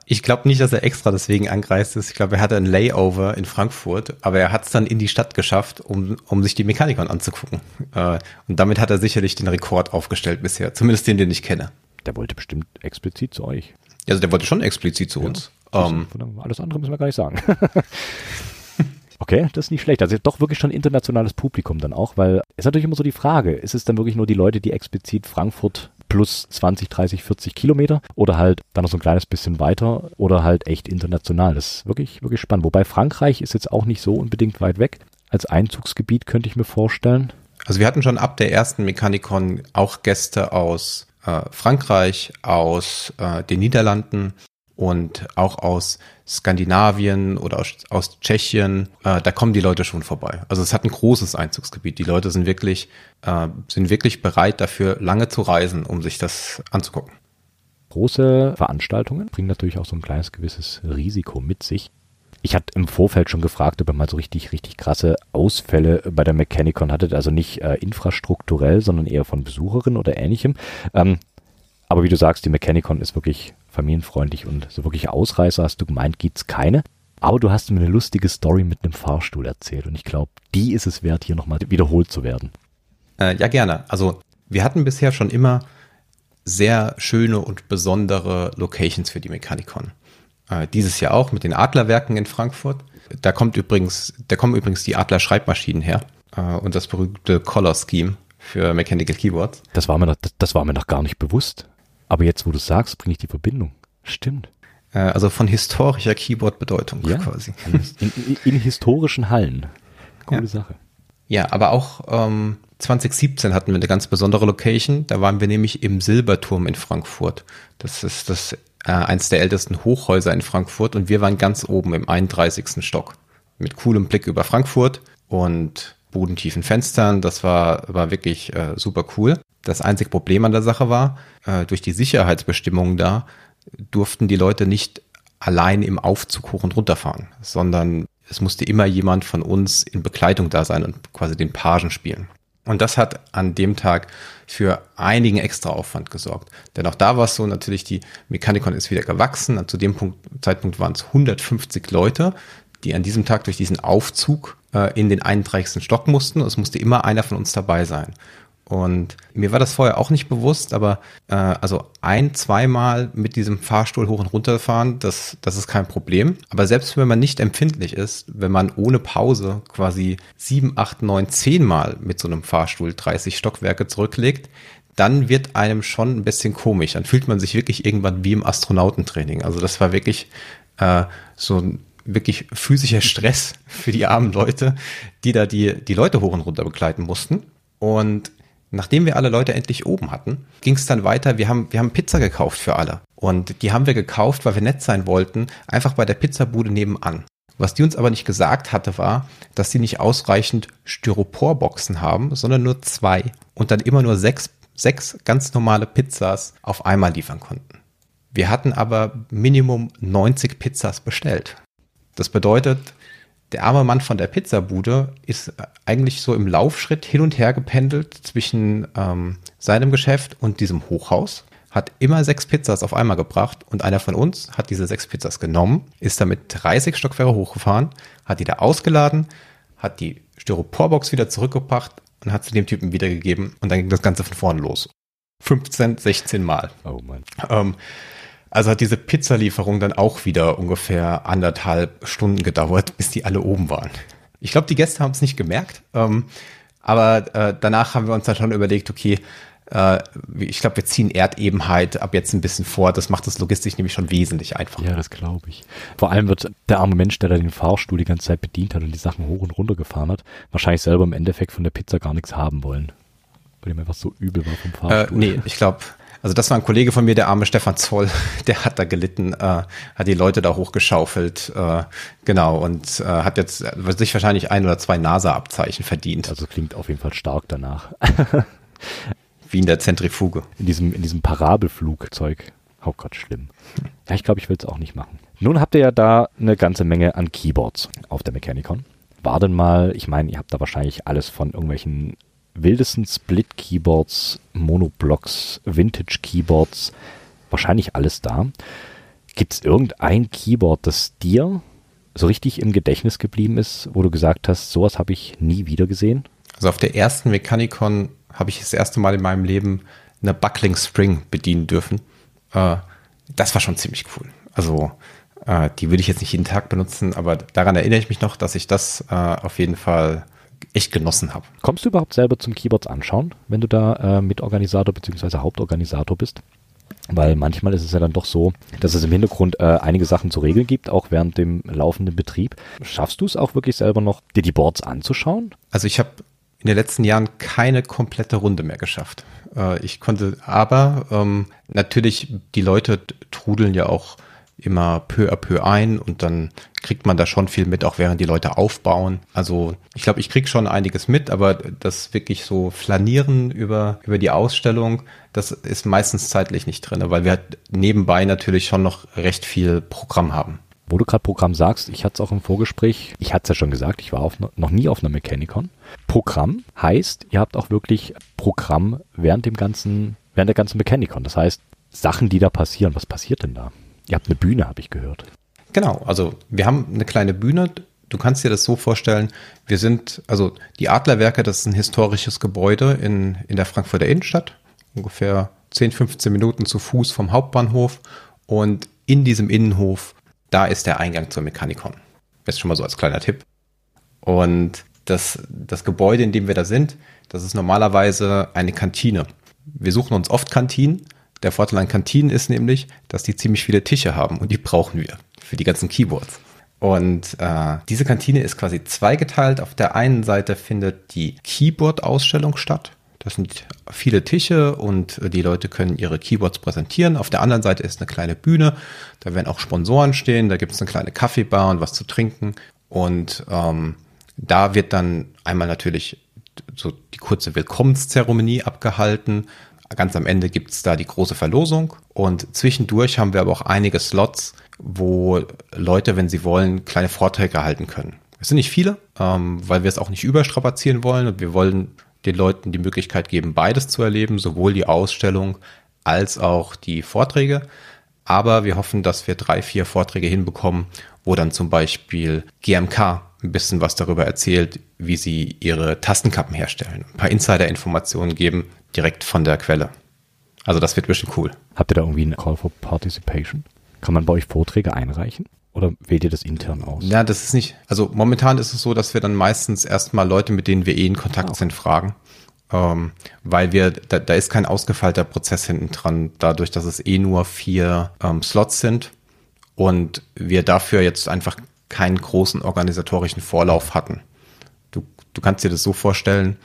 ich glaube nicht, dass er extra deswegen angereist ist. Ich glaube, er hatte ein Layover in Frankfurt, aber er hat es dann in die Stadt geschafft, um, um sich die Mechanikon anzugucken. Äh, und damit hat er sicherlich den Rekord aufgestellt bisher, zumindest den, den ich kenne. Der wollte bestimmt explizit zu euch. Also der wollte schon explizit zu uns. Ja, ähm, alles andere müssen wir gar nicht sagen. Okay, das ist nicht schlecht. Also doch wirklich schon internationales Publikum dann auch, weil ist natürlich immer so die Frage, ist es dann wirklich nur die Leute, die explizit Frankfurt plus 20, 30, 40 Kilometer oder halt dann noch so ein kleines bisschen weiter oder halt echt international. Das ist wirklich, wirklich spannend. Wobei Frankreich ist jetzt auch nicht so unbedingt weit weg. Als Einzugsgebiet könnte ich mir vorstellen. Also wir hatten schon ab der ersten Mechanikon auch Gäste aus äh, Frankreich, aus äh, den Niederlanden, und auch aus Skandinavien oder aus, aus Tschechien, äh, da kommen die Leute schon vorbei. Also es hat ein großes Einzugsgebiet. Die Leute sind wirklich, äh, sind wirklich bereit dafür, lange zu reisen, um sich das anzugucken. Große Veranstaltungen bringen natürlich auch so ein kleines gewisses Risiko mit sich. Ich hatte im Vorfeld schon gefragt, ob ihr mal so richtig, richtig krasse Ausfälle bei der Mechanicon hattet. Also nicht äh, infrastrukturell, sondern eher von Besucherinnen oder ähnlichem. Ähm, aber wie du sagst, die Mechanicon ist wirklich familienfreundlich und so wirklich Ausreißer hast du gemeint, gibt's keine. Aber du hast mir eine lustige Story mit einem Fahrstuhl erzählt und ich glaube, die ist es wert, hier nochmal wiederholt zu werden. Äh, ja, gerne. Also wir hatten bisher schon immer sehr schöne und besondere Locations für die Mechanicon. Äh, dieses Jahr auch mit den Adlerwerken in Frankfurt. Da kommt übrigens, da kommen übrigens die Adler Schreibmaschinen her äh, und das berühmte Color Scheme für Mechanical Keyboards. Das war mir noch, das, das war mir noch gar nicht bewusst. Aber jetzt, wo du sagst, bringe ich die Verbindung. Stimmt. Äh, also von historischer Keyboard-Bedeutung ja, quasi. In, in, in, historischen Hallen. Coole ja. Sache. Ja, aber auch ähm, 2017 hatten wir eine ganz besondere Location. Da waren wir nämlich im Silberturm in Frankfurt. Das ist das äh, eins der ältesten Hochhäuser in Frankfurt und wir waren ganz oben im 31. Stock mit coolem Blick über Frankfurt und bodentiefen Fenstern. Das war, war wirklich äh, super cool. Das einzige Problem an der Sache war, äh, durch die Sicherheitsbestimmungen da durften die Leute nicht allein im Aufzug hoch und runter fahren, sondern es musste immer jemand von uns in Begleitung da sein und quasi den Pagen spielen. Und das hat an dem Tag für einigen extra Aufwand gesorgt. Denn auch da war es so, natürlich, die Mechanikon ist wieder gewachsen. Und zu dem Punkt, Zeitpunkt waren es 150 Leute, die an diesem Tag durch diesen Aufzug äh, in den 31. Stock mussten. Es musste immer einer von uns dabei sein. Und mir war das vorher auch nicht bewusst, aber äh, also ein, zweimal mit diesem Fahrstuhl hoch und runter fahren, das, das ist kein Problem. Aber selbst wenn man nicht empfindlich ist, wenn man ohne Pause quasi sieben, acht, neun, zehn Mal mit so einem Fahrstuhl 30 Stockwerke zurücklegt, dann wird einem schon ein bisschen komisch. Dann fühlt man sich wirklich irgendwann wie im Astronautentraining. Also das war wirklich äh, so ein wirklich physischer Stress für die armen Leute, die da die, die Leute hoch und runter begleiten mussten. Und Nachdem wir alle Leute endlich oben hatten, ging es dann weiter. Wir haben, wir haben Pizza gekauft für alle. Und die haben wir gekauft, weil wir nett sein wollten, einfach bei der Pizzabude nebenan. Was die uns aber nicht gesagt hatte, war, dass sie nicht ausreichend Styroporboxen haben, sondern nur zwei und dann immer nur sechs, sechs ganz normale Pizzas auf einmal liefern konnten. Wir hatten aber Minimum 90 Pizzas bestellt. Das bedeutet, der arme Mann von der Pizzabude ist eigentlich so im Laufschritt hin und her gependelt zwischen ähm, seinem Geschäft und diesem Hochhaus, hat immer sechs Pizzas auf einmal gebracht und einer von uns hat diese sechs Pizzas genommen, ist damit 30 Stockwerke hochgefahren, hat die da ausgeladen, hat die Styroporbox wieder zurückgebracht und hat sie dem Typen wiedergegeben und dann ging das Ganze von vorne los. 15, 16 Mal. Oh Mann. Ähm, also hat diese Pizzalieferung dann auch wieder ungefähr anderthalb Stunden gedauert, bis die alle oben waren. Ich glaube, die Gäste haben es nicht gemerkt, ähm, aber äh, danach haben wir uns dann schon überlegt, okay, äh, ich glaube, wir ziehen Erdebenheit ab jetzt ein bisschen vor. Das macht das logistisch nämlich schon wesentlich einfacher. Ja, das glaube ich. Vor allem wird der arme Mensch, der da den Fahrstuhl die ganze Zeit bedient hat und die Sachen hoch und runter gefahren hat, wahrscheinlich selber im Endeffekt von der Pizza gar nichts haben wollen. Weil ihm einfach so übel war vom äh, Fahrstuhl. Äh, nee, ich glaube, also das war ein Kollege von mir, der arme Stefan Zoll, der hat da gelitten, äh, hat die Leute da hochgeschaufelt, äh, genau, und äh, hat jetzt sich wahrscheinlich ein oder zwei NASA-Abzeichen verdient. Also klingt auf jeden Fall stark danach. Wie in der Zentrifuge. In diesem, in diesem Parabelflugzeug. Oh Gott, schlimm. Ja, ich glaube, ich will es auch nicht machen. Nun habt ihr ja da eine ganze Menge an Keyboards auf der Mechanicon. War denn mal, ich meine, ihr habt da wahrscheinlich alles von irgendwelchen wildesten Split-Keyboards, Monoblocks, Vintage-Keyboards, wahrscheinlich alles da. Gibt es irgendein Keyboard, das dir so richtig im Gedächtnis geblieben ist, wo du gesagt hast, sowas habe ich nie wieder gesehen? Also auf der ersten Mechanicon habe ich das erste Mal in meinem Leben eine Buckling Spring bedienen dürfen. Äh, das war schon ziemlich cool. Also äh, die würde ich jetzt nicht jeden Tag benutzen, aber daran erinnere ich mich noch, dass ich das äh, auf jeden Fall echt genossen habe. Kommst du überhaupt selber zum Keyboards anschauen, wenn du da äh, Mitorganisator bzw. Hauptorganisator bist? Weil manchmal ist es ja dann doch so, dass es im Hintergrund äh, einige Sachen zu regeln gibt, auch während dem laufenden Betrieb. Schaffst du es auch wirklich selber noch, dir die Boards anzuschauen? Also ich habe in den letzten Jahren keine komplette Runde mehr geschafft. Äh, ich konnte aber ähm, natürlich, die Leute trudeln ja auch immer peu à peu ein und dann kriegt man da schon viel mit, auch während die Leute aufbauen. Also ich glaube, ich krieg schon einiges mit, aber das wirklich so flanieren über, über die Ausstellung, das ist meistens zeitlich nicht drin, weil wir halt nebenbei natürlich schon noch recht viel Programm haben. Wo du gerade Programm sagst, ich hatte es auch im Vorgespräch, ich hatte es ja schon gesagt, ich war auf, noch nie auf einer Mechanicon. Programm heißt, ihr habt auch wirklich Programm während dem ganzen, während der ganzen Mechanicon. Das heißt, Sachen, die da passieren. Was passiert denn da? Ihr habt eine Bühne, habe ich gehört. Genau, also wir haben eine kleine Bühne. Du kannst dir das so vorstellen, wir sind, also die Adlerwerke, das ist ein historisches Gebäude in, in der Frankfurter Innenstadt, ungefähr 10, 15 Minuten zu Fuß vom Hauptbahnhof. Und in diesem Innenhof, da ist der Eingang zur Mechanikon. Ist schon mal so als kleiner Tipp. Und das, das Gebäude, in dem wir da sind, das ist normalerweise eine Kantine. Wir suchen uns oft Kantinen, der Vorteil an Kantinen ist nämlich, dass die ziemlich viele Tische haben und die brauchen wir für die ganzen Keyboards. Und äh, diese Kantine ist quasi zweigeteilt. Auf der einen Seite findet die Keyboard-Ausstellung statt. Das sind viele Tische und die Leute können ihre Keyboards präsentieren. Auf der anderen Seite ist eine kleine Bühne. Da werden auch Sponsoren stehen. Da gibt es eine kleine Kaffeebar und was zu trinken. Und ähm, da wird dann einmal natürlich so die kurze Willkommenszeremonie abgehalten. Ganz am Ende gibt es da die große Verlosung und zwischendurch haben wir aber auch einige Slots, wo Leute, wenn sie wollen, kleine Vorträge halten können. Es sind nicht viele, ähm, weil wir es auch nicht überstrapazieren wollen und wir wollen den Leuten die Möglichkeit geben, beides zu erleben, sowohl die Ausstellung als auch die Vorträge. Aber wir hoffen, dass wir drei, vier Vorträge hinbekommen, wo dann zum Beispiel GMK ein bisschen was darüber erzählt, wie sie ihre Tastenkappen herstellen, ein paar Insider-Informationen geben, direkt von der Quelle. Also das wird bestimmt cool. Habt ihr da irgendwie einen Call for Participation? Kann man bei euch Vorträge einreichen? Oder wählt ihr das intern aus? Ja, das ist nicht. Also momentan ist es so, dass wir dann meistens erstmal Leute, mit denen wir eh in Kontakt oh. sind, fragen. Ähm, weil wir, da, da ist kein ausgefeilter Prozess hinten dran, dadurch, dass es eh nur vier ähm, Slots sind und wir dafür jetzt einfach keinen großen organisatorischen Vorlauf hatten. Du, du kannst dir das so vorstellen,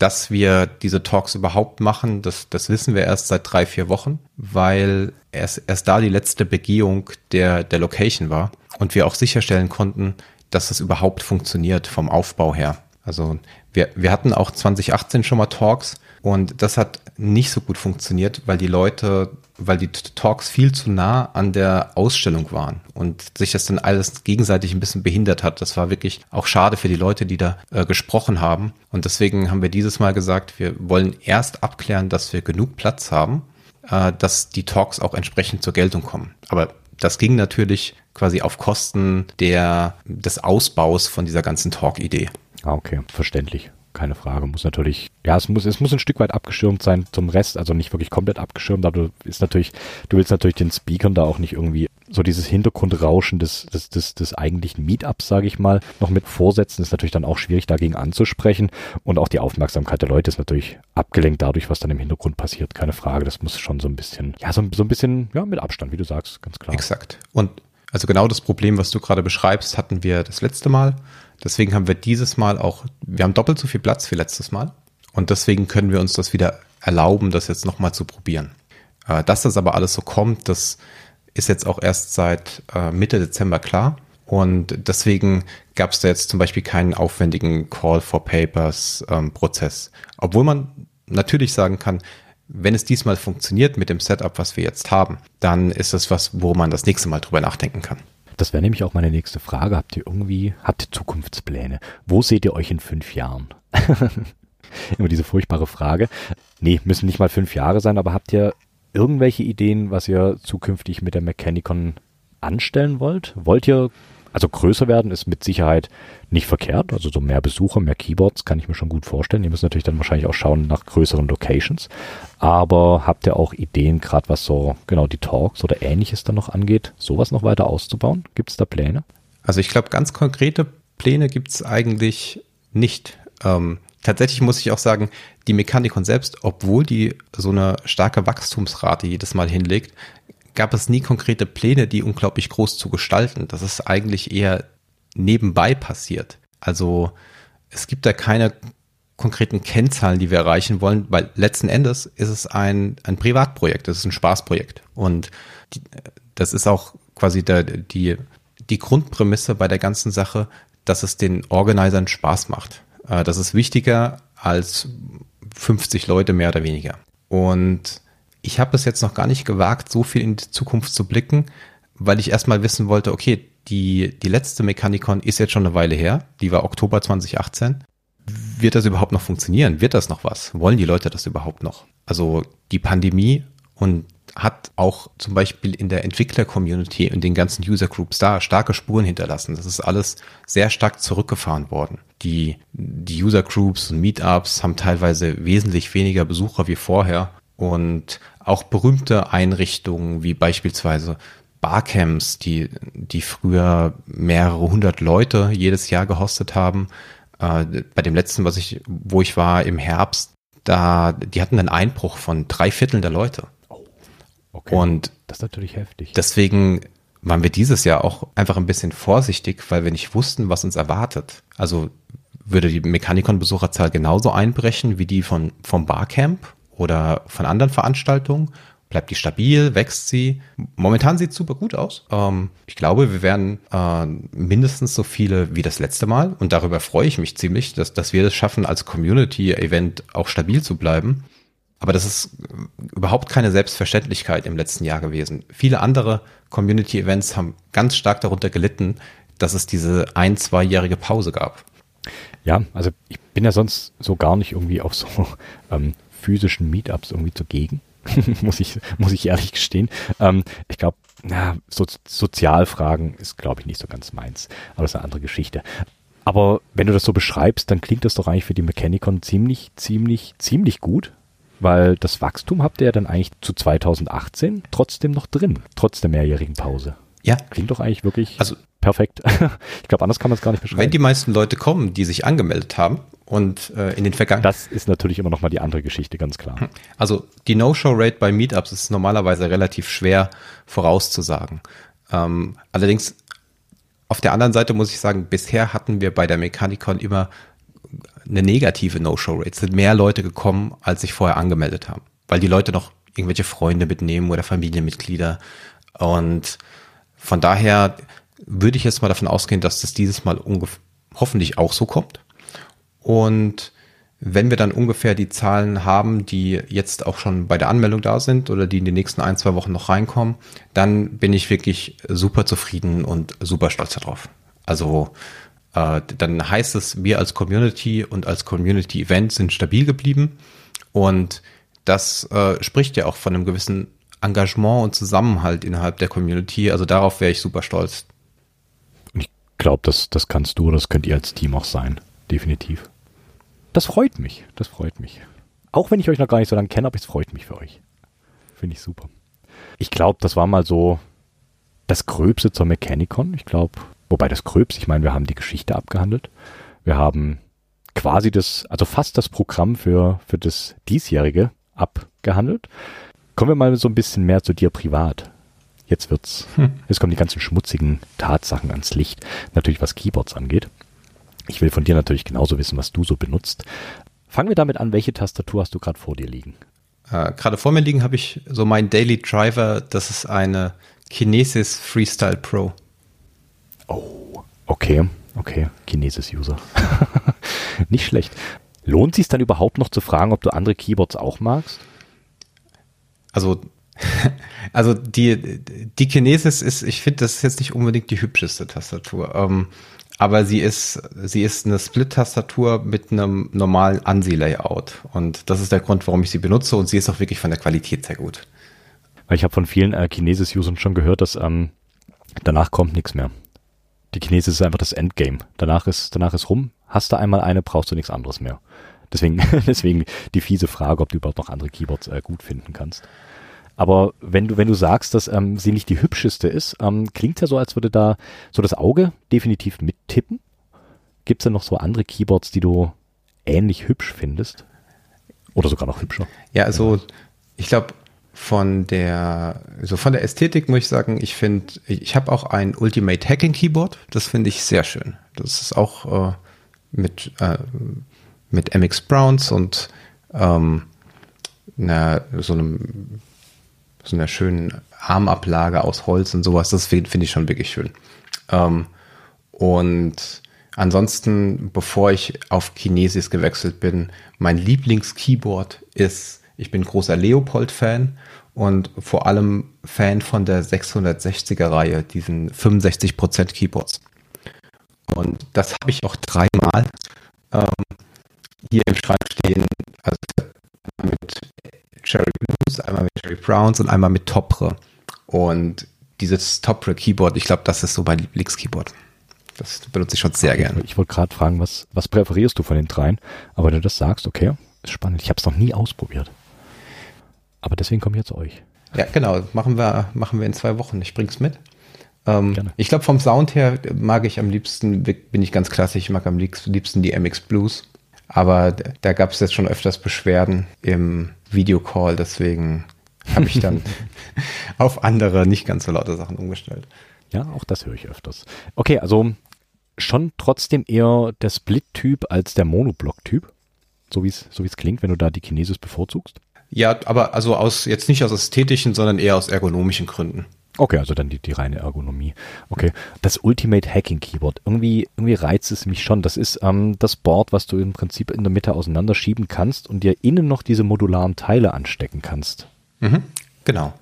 dass wir diese Talks überhaupt machen, das, das wissen wir erst seit drei, vier Wochen, weil erst, erst da die letzte Begehung der, der Location war und wir auch sicherstellen konnten, dass das überhaupt funktioniert vom Aufbau her. Also wir, wir hatten auch 2018 schon mal Talks und das hat nicht so gut funktioniert, weil die Leute, weil die Talks viel zu nah an der Ausstellung waren und sich das dann alles gegenseitig ein bisschen behindert hat. Das war wirklich auch schade für die Leute, die da äh, gesprochen haben. Und deswegen haben wir dieses Mal gesagt, wir wollen erst abklären, dass wir genug Platz haben, äh, dass die Talks auch entsprechend zur Geltung kommen. Aber das ging natürlich quasi auf Kosten der, des Ausbaus von dieser ganzen Talk-Idee. Ah, okay, verständlich keine Frage. Muss natürlich, ja, es muss, es muss ein Stück weit abgeschirmt sein zum Rest, also nicht wirklich komplett abgeschirmt, aber du ist natürlich, du willst natürlich den Speakern da auch nicht irgendwie so dieses Hintergrundrauschen des, des, des, des eigentlichen Meetups, sage ich mal, noch mit vorsetzen, ist natürlich dann auch schwierig dagegen anzusprechen und auch die Aufmerksamkeit der Leute ist natürlich abgelenkt dadurch, was dann im Hintergrund passiert, keine Frage. Das muss schon so ein bisschen, ja, so, so ein bisschen, ja, mit Abstand, wie du sagst, ganz klar. Exakt. Und also genau das Problem, was du gerade beschreibst, hatten wir das letzte Mal. Deswegen haben wir dieses Mal auch, wir haben doppelt so viel Platz wie letztes Mal. Und deswegen können wir uns das wieder erlauben, das jetzt nochmal zu probieren. Äh, dass das aber alles so kommt, das ist jetzt auch erst seit äh, Mitte Dezember klar. Und deswegen gab es da jetzt zum Beispiel keinen aufwendigen Call for Papers ähm, Prozess. Obwohl man natürlich sagen kann, wenn es diesmal funktioniert mit dem Setup, was wir jetzt haben, dann ist es was, wo man das nächste Mal drüber nachdenken kann. Das wäre nämlich auch meine nächste Frage. Habt ihr irgendwie, habt ihr Zukunftspläne? Wo seht ihr euch in fünf Jahren? Immer diese furchtbare Frage. Nee, müssen nicht mal fünf Jahre sein, aber habt ihr irgendwelche Ideen, was ihr zukünftig mit der Mechanicon anstellen wollt? Wollt ihr, also größer werden ist mit Sicherheit nicht verkehrt, also so mehr Besucher, mehr Keyboards kann ich mir schon gut vorstellen. Ihr müsst natürlich dann wahrscheinlich auch schauen nach größeren Locations. Aber habt ihr auch Ideen, gerade was so genau die Talks oder ähnliches dann noch angeht, sowas noch weiter auszubauen? Gibt es da Pläne? Also ich glaube, ganz konkrete Pläne gibt es eigentlich nicht. Ähm, tatsächlich muss ich auch sagen, die Mechanikon selbst, obwohl die so eine starke Wachstumsrate jedes Mal hinlegt, gab es nie konkrete Pläne, die unglaublich groß zu gestalten. Das ist eigentlich eher nebenbei passiert. Also es gibt da keine konkreten Kennzahlen, die wir erreichen wollen, weil letzten Endes ist es ein, ein Privatprojekt, es ist ein Spaßprojekt. Und die, das ist auch quasi der, die, die Grundprämisse bei der ganzen Sache, dass es den Organisern Spaß macht. Äh, das ist wichtiger als 50 Leute mehr oder weniger. Und ich habe es jetzt noch gar nicht gewagt, so viel in die Zukunft zu blicken, weil ich erstmal wissen wollte, okay, die, die letzte Mechanikon ist jetzt schon eine Weile her, die war Oktober 2018. Wird das überhaupt noch funktionieren? Wird das noch was? Wollen die Leute das überhaupt noch? Also die Pandemie und hat auch zum Beispiel in der Entwickler-Community und den ganzen User-Groups da starke Spuren hinterlassen. Das ist alles sehr stark zurückgefahren worden. Die, die User-Groups und Meetups haben teilweise wesentlich weniger Besucher wie vorher und auch berühmte Einrichtungen wie beispielsweise Barcamps, die, die früher mehrere hundert Leute jedes Jahr gehostet haben. Äh, bei dem letzten, was ich, wo ich war im Herbst, da, die hatten einen Einbruch von drei Vierteln der Leute. Okay. Und das ist natürlich heftig. deswegen waren wir dieses Jahr auch einfach ein bisschen vorsichtig, weil wir nicht wussten, was uns erwartet. Also würde die Mechanikon-Besucherzahl genauso einbrechen wie die von, vom Barcamp oder von anderen Veranstaltungen? Bleibt die stabil? Wächst sie? Momentan sieht super gut aus. Ähm, ich glaube, wir werden äh, mindestens so viele wie das letzte Mal. Und darüber freue ich mich ziemlich, dass, dass wir das schaffen, als Community-Event auch stabil zu bleiben. Aber das ist überhaupt keine Selbstverständlichkeit im letzten Jahr gewesen. Viele andere Community-Events haben ganz stark darunter gelitten, dass es diese ein-, zweijährige Pause gab. Ja, also ich bin ja sonst so gar nicht irgendwie auf so ähm, physischen Meetups irgendwie zugegen. muss ich, muss ich ehrlich gestehen. Ähm, ich glaube, so, Sozialfragen ist, glaube ich, nicht so ganz meins. Aber das ist eine andere Geschichte. Aber wenn du das so beschreibst, dann klingt das doch eigentlich für die Mechanicon ziemlich, ziemlich, ziemlich gut. Weil das Wachstum habt ihr ja dann eigentlich zu 2018 trotzdem noch drin, trotz der mehrjährigen Pause. Ja. Klingt doch eigentlich wirklich Also perfekt. ich glaube, anders kann man es gar nicht beschreiben. wenn die meisten Leute kommen, die sich angemeldet haben und äh, in den vergangenen das ist natürlich immer noch mal die andere Geschichte, ganz klar. Also die No-Show-Rate bei Meetups ist normalerweise relativ schwer vorauszusagen. Ähm, allerdings auf der anderen Seite muss ich sagen, bisher hatten wir bei der Mechanikon immer eine negative No-Show-Rate. Es sind mehr Leute gekommen, als sich vorher angemeldet haben, weil die Leute noch irgendwelche Freunde mitnehmen oder Familienmitglieder. Und von daher würde ich jetzt mal davon ausgehen, dass das dieses Mal hoffentlich auch so kommt. Und wenn wir dann ungefähr die Zahlen haben, die jetzt auch schon bei der Anmeldung da sind oder die in den nächsten ein, zwei Wochen noch reinkommen, dann bin ich wirklich super zufrieden und super stolz darauf. Also äh, dann heißt es, wir als Community und als Community-Event sind stabil geblieben und das äh, spricht ja auch von einem gewissen Engagement und Zusammenhalt innerhalb der Community. Also darauf wäre ich super stolz. Ich glaube, das, das kannst du, das könnt ihr als Team auch sein. Definitiv. Das freut mich. Das freut mich. Auch wenn ich euch noch gar nicht so lange kenne, aber es freut mich für euch. Finde ich super. Ich glaube, das war mal so das Gröbste zur Mechanicon. Ich glaube, wobei das Gröbste, ich meine, wir haben die Geschichte abgehandelt. Wir haben quasi das, also fast das Programm für, für das diesjährige abgehandelt. Kommen wir mal so ein bisschen mehr zu dir privat. Jetzt wird's, hm. jetzt kommen die ganzen schmutzigen Tatsachen ans Licht. Natürlich was Keyboards angeht. Ich will von dir natürlich genauso wissen, was du so benutzt. Fangen wir damit an, welche Tastatur hast du gerade vor dir liegen? Äh, gerade vor mir liegen habe ich so meinen Daily Driver, das ist eine Kinesis Freestyle Pro. Oh, okay, okay, Kinesis-User. Nicht schlecht. Lohnt sich dann überhaupt noch zu fragen, ob du andere Keyboards auch magst? Also, also die, die Kinesis ist, ich finde, das ist jetzt nicht unbedingt die hübscheste Tastatur. Ähm, aber sie ist, sie ist eine Split-Tastatur mit einem normalen ANSI-Layout. Und das ist der Grund, warum ich sie benutze. Und sie ist auch wirklich von der Qualität sehr gut. Weil ich habe von vielen äh, Kinesis-Usern schon gehört, dass ähm, Danach kommt nichts mehr. Die Chinese ist einfach das Endgame. Danach ist, danach ist rum. Hast du einmal eine, brauchst du nichts anderes mehr. Deswegen, deswegen die fiese Frage, ob du überhaupt noch andere Keyboards äh, gut finden kannst. Aber wenn du, wenn du sagst, dass ähm, sie nicht die hübscheste ist, ähm, klingt ja so, als würde da so das Auge definitiv mittippen. Gibt es denn noch so andere Keyboards, die du ähnlich hübsch findest? Oder sogar noch hübscher? Ja, also ich glaube, von der, so von der Ästhetik muss ich sagen, ich finde, ich, ich habe auch ein Ultimate Hacking Keyboard. Das finde ich sehr schön. Das ist auch äh, mit, äh, mit MX Browns und ähm, einer, so einem so einer schönen Armablage aus Holz und sowas. Das finde find ich schon wirklich schön. Ähm, und ansonsten, bevor ich auf Kinesis gewechselt bin, mein Lieblings-Keyboard ist, ich bin großer Leopold-Fan und vor allem Fan von der 660er-Reihe, diesen 65% Keyboards. Und das habe ich auch dreimal ähm, hier im Schrank stehen, also mit Cherry Blues, einmal mit Cherry Browns und einmal mit Topre. Und dieses Topre Keyboard, ich glaube, das ist so mein Lieblingskeyboard. Das benutze ich schon sehr gerne. Ich wollte gerade fragen, was, was präferierst du von den dreien? Aber wenn du das sagst, okay, ist spannend. Ich habe es noch nie ausprobiert. Aber deswegen komme ich jetzt euch. Ja, genau. Machen wir, machen wir in zwei Wochen. Ich bring's mit. Ähm, ich glaube, vom Sound her mag ich am liebsten, bin ich ganz klassisch, ich mag am liebsten die MX Blues. Aber da gab es jetzt schon öfters Beschwerden im Videocall, deswegen habe ich dann auf andere, nicht ganz so laute Sachen umgestellt. Ja, auch das höre ich öfters. Okay, also schon trotzdem eher der Split-Typ als der Monoblock-Typ, so wie es so wie's klingt, wenn du da die Chinesis bevorzugst. Ja, aber also aus jetzt nicht aus ästhetischen, sondern eher aus ergonomischen Gründen. Okay, also dann die, die reine Ergonomie. Okay, das Ultimate Hacking Keyboard. Irgendwie, irgendwie reizt es mich schon. Das ist ähm, das Board, was du im Prinzip in der Mitte auseinanderschieben kannst und dir innen noch diese modularen Teile anstecken kannst. Mhm, genau.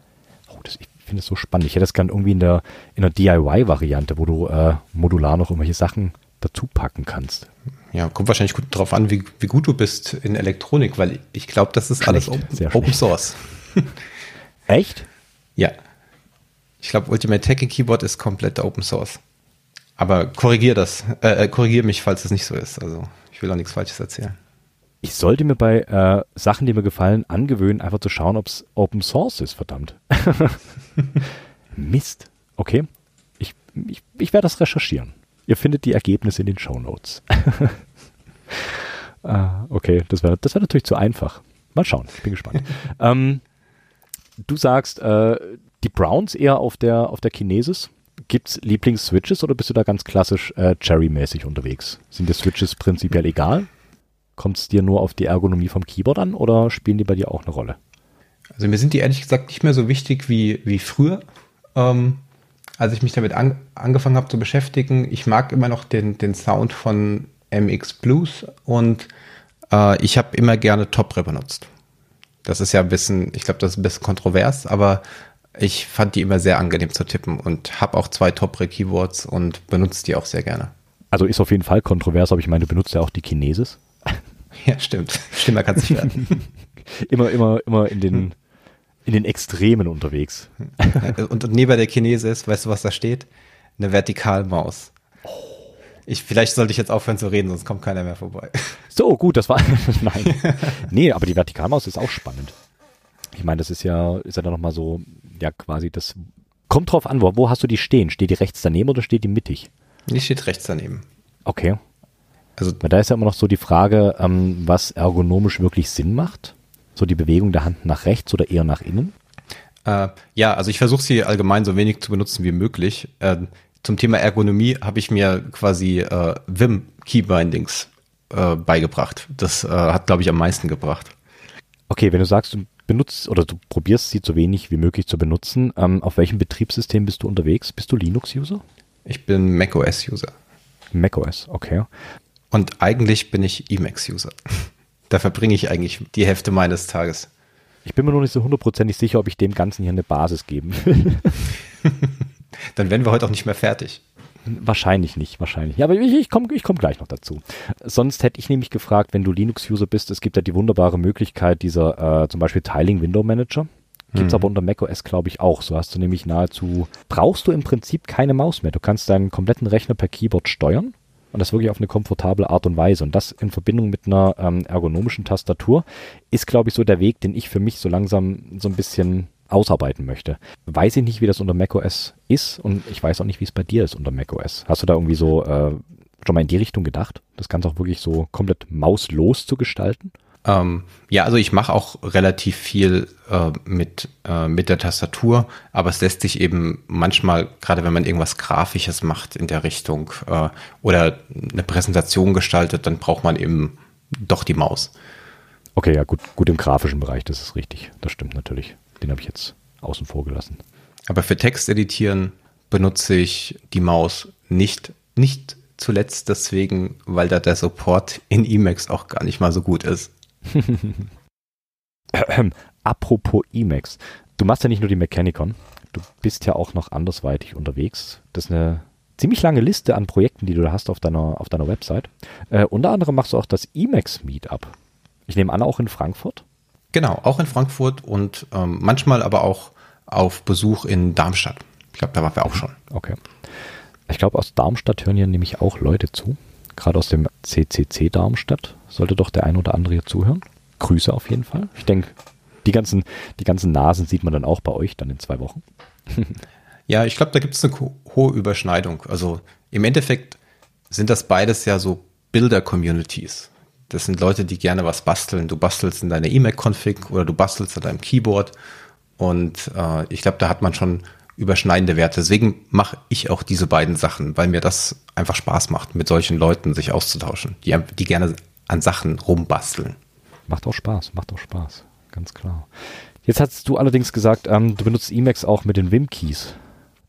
Oh, das, ich finde es so spannend. Ich hätte das gern irgendwie in der, in der DIY-Variante, wo du äh, modular noch irgendwelche Sachen dazu packen kannst. Ja, kommt wahrscheinlich gut drauf an, wie, wie gut du bist in Elektronik, weil ich glaube, das ist schlecht, alles open, open Source. Echt? Ja. Ich glaube, Ultimate Hacking Keyboard ist komplett Open Source. Aber korrigier das, äh, äh korrigier mich, falls es nicht so ist. Also ich will auch nichts Falsches erzählen. Ich sollte mir bei äh, Sachen, die mir gefallen, angewöhnen, einfach zu schauen, ob es Open Source ist, verdammt. Mist. Okay. Ich, ich, ich werde das recherchieren. Ihr findet die Ergebnisse in den Show Notes. ah, okay, das wäre das wär natürlich zu einfach. Mal schauen, ich bin gespannt. ähm, du sagst, äh, die Browns eher auf der, auf der Kinesis. Gibt es Lieblings-Switches oder bist du da ganz klassisch äh, Cherry-mäßig unterwegs? Sind die Switches prinzipiell egal? Kommt es dir nur auf die Ergonomie vom Keyboard an oder spielen die bei dir auch eine Rolle? Also mir sind die ehrlich gesagt nicht mehr so wichtig wie, wie früher. Ähm, als ich mich damit an, angefangen habe zu beschäftigen, ich mag immer noch den, den Sound von MX Blues und äh, ich habe immer gerne Topre benutzt. Das ist ja ein bisschen, ich glaube, das ist ein bisschen kontrovers, aber ich fand die immer sehr angenehm zu tippen und habe auch zwei Topre-Keyboards und benutze die auch sehr gerne. Also ist auf jeden Fall kontrovers, aber ich meine, du benutzt ja auch die Chinesis. Ja, stimmt. Schlimmer kann es nicht werden. immer, immer, immer in den, in den Extremen unterwegs. und, und neben der Chinesis, weißt du, was da steht? Eine Vertikalmaus. Ich, vielleicht sollte ich jetzt aufhören zu reden, sonst kommt keiner mehr vorbei. So, gut, das war. Nein. Nee, aber die Vertikalmaus ist auch spannend. Ich meine, das ist ja, ist ja dann nochmal so, ja, quasi das. Kommt drauf an, wo, wo hast du die stehen? Steht die rechts daneben oder steht die mittig? Die steht rechts daneben. Okay. Also, Weil da ist ja immer noch so die Frage, ähm, was ergonomisch wirklich Sinn macht. So die Bewegung der Hand nach rechts oder eher nach innen? Äh, ja, also ich versuche sie allgemein so wenig zu benutzen wie möglich. Äh, zum Thema Ergonomie habe ich mir quasi äh, Vim Keybindings äh, beigebracht. Das äh, hat, glaube ich, am meisten gebracht. Okay, wenn du sagst, du benutzt oder du probierst sie so wenig wie möglich zu benutzen, ähm, auf welchem Betriebssystem bist du unterwegs? Bist du Linux-User? Ich bin macOS-User. macOS, okay. Und eigentlich bin ich Emacs-User. Da verbringe ich eigentlich die Hälfte meines Tages. Ich bin mir noch nicht so hundertprozentig sicher, ob ich dem Ganzen hier eine Basis geben will. Dann werden wir heute auch nicht mehr fertig. Wahrscheinlich nicht, wahrscheinlich. Ja, aber ich, ich komme ich komm gleich noch dazu. Sonst hätte ich nämlich gefragt, wenn du Linux-User bist, es gibt ja die wunderbare Möglichkeit dieser äh, zum Beispiel Tiling Window Manager. Gibt's Mhm. aber unter macOS, glaube ich, auch. So hast du nämlich nahezu, brauchst du im Prinzip keine Maus mehr. Du kannst deinen kompletten Rechner per Keyboard steuern und das wirklich auf eine komfortable Art und Weise. Und das in Verbindung mit einer ähm, ergonomischen Tastatur ist, glaube ich, so der Weg, den ich für mich so langsam so ein bisschen ausarbeiten möchte. Weiß ich nicht, wie das unter macOS ist und ich weiß auch nicht, wie es bei dir ist unter macOS. Hast du da irgendwie so äh, schon mal in die Richtung gedacht, das Ganze auch wirklich so komplett mauslos zu gestalten? Ähm, ja, also ich mache auch relativ viel äh, mit, äh, mit der Tastatur, aber es lässt sich eben manchmal, gerade wenn man irgendwas Grafisches macht in der Richtung äh, oder eine Präsentation gestaltet, dann braucht man eben doch die Maus. Okay, ja, gut, gut im grafischen Bereich, das ist richtig. Das stimmt natürlich. Den habe ich jetzt außen vor gelassen. Aber für Text editieren benutze ich die Maus nicht, nicht zuletzt deswegen, weil da der Support in Emacs auch gar nicht mal so gut ist. Apropos Emacs. Du machst ja nicht nur die Mechanicon, du bist ja auch noch andersweitig unterwegs. Das ist eine ziemlich lange Liste an Projekten, die du da hast auf deiner, auf deiner Website. Äh, unter anderem machst du auch das Emacs Meetup. Ich nehme an, auch in Frankfurt. Genau, auch in Frankfurt und ähm, manchmal aber auch auf Besuch in Darmstadt. Ich glaube, da waren wir auch schon. Okay. Ich glaube, aus Darmstadt hören hier nämlich auch Leute zu. Gerade aus dem CCC Darmstadt sollte doch der ein oder andere hier zuhören. Grüße auf jeden Fall. Ich denke, die ganzen, die ganzen Nasen sieht man dann auch bei euch dann in zwei Wochen. Ja, ich glaube, da gibt es eine hohe Überschneidung. Also im Endeffekt sind das beides ja so Bilder-Communities. Das sind Leute, die gerne was basteln. Du bastelst in deiner E-Mail-Config oder du bastelst an deinem Keyboard. Und äh, ich glaube, da hat man schon überschneidende Werte. Deswegen mache ich auch diese beiden Sachen, weil mir das einfach Spaß macht, mit solchen Leuten sich auszutauschen, die, die gerne an Sachen rumbasteln. Macht auch Spaß, macht auch Spaß, ganz klar. Jetzt hast du allerdings gesagt, ähm, du benutzt Emacs auch mit den Wim-Keys.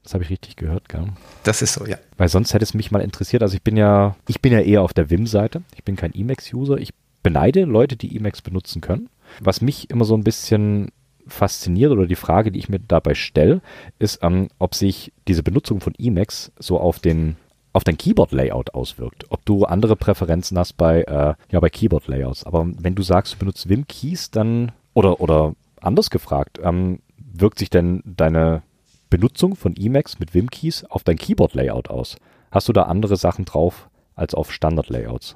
Das habe ich richtig gehört, gell? Das ist so, ja. Weil sonst hätte es mich mal interessiert. Also ich bin ja, ich bin ja eher auf der Vim-Seite. Ich bin kein Emacs-User. Ich beneide Leute, die Emacs benutzen können. Was mich immer so ein bisschen fasziniert oder die Frage, die ich mir dabei stelle, ist, ähm, ob sich diese Benutzung von Emacs so auf den auf dein Keyboard-Layout auswirkt. Ob du andere Präferenzen hast bei, äh, ja, bei Keyboard-Layouts. Aber wenn du sagst, du benutzt Vim-Keys, dann, oder, oder anders gefragt, ähm, wirkt sich denn deine Benutzung von Emacs mit Vim-Keys auf dein Keyboard-Layout aus? Hast du da andere Sachen drauf als auf Standard-Layouts?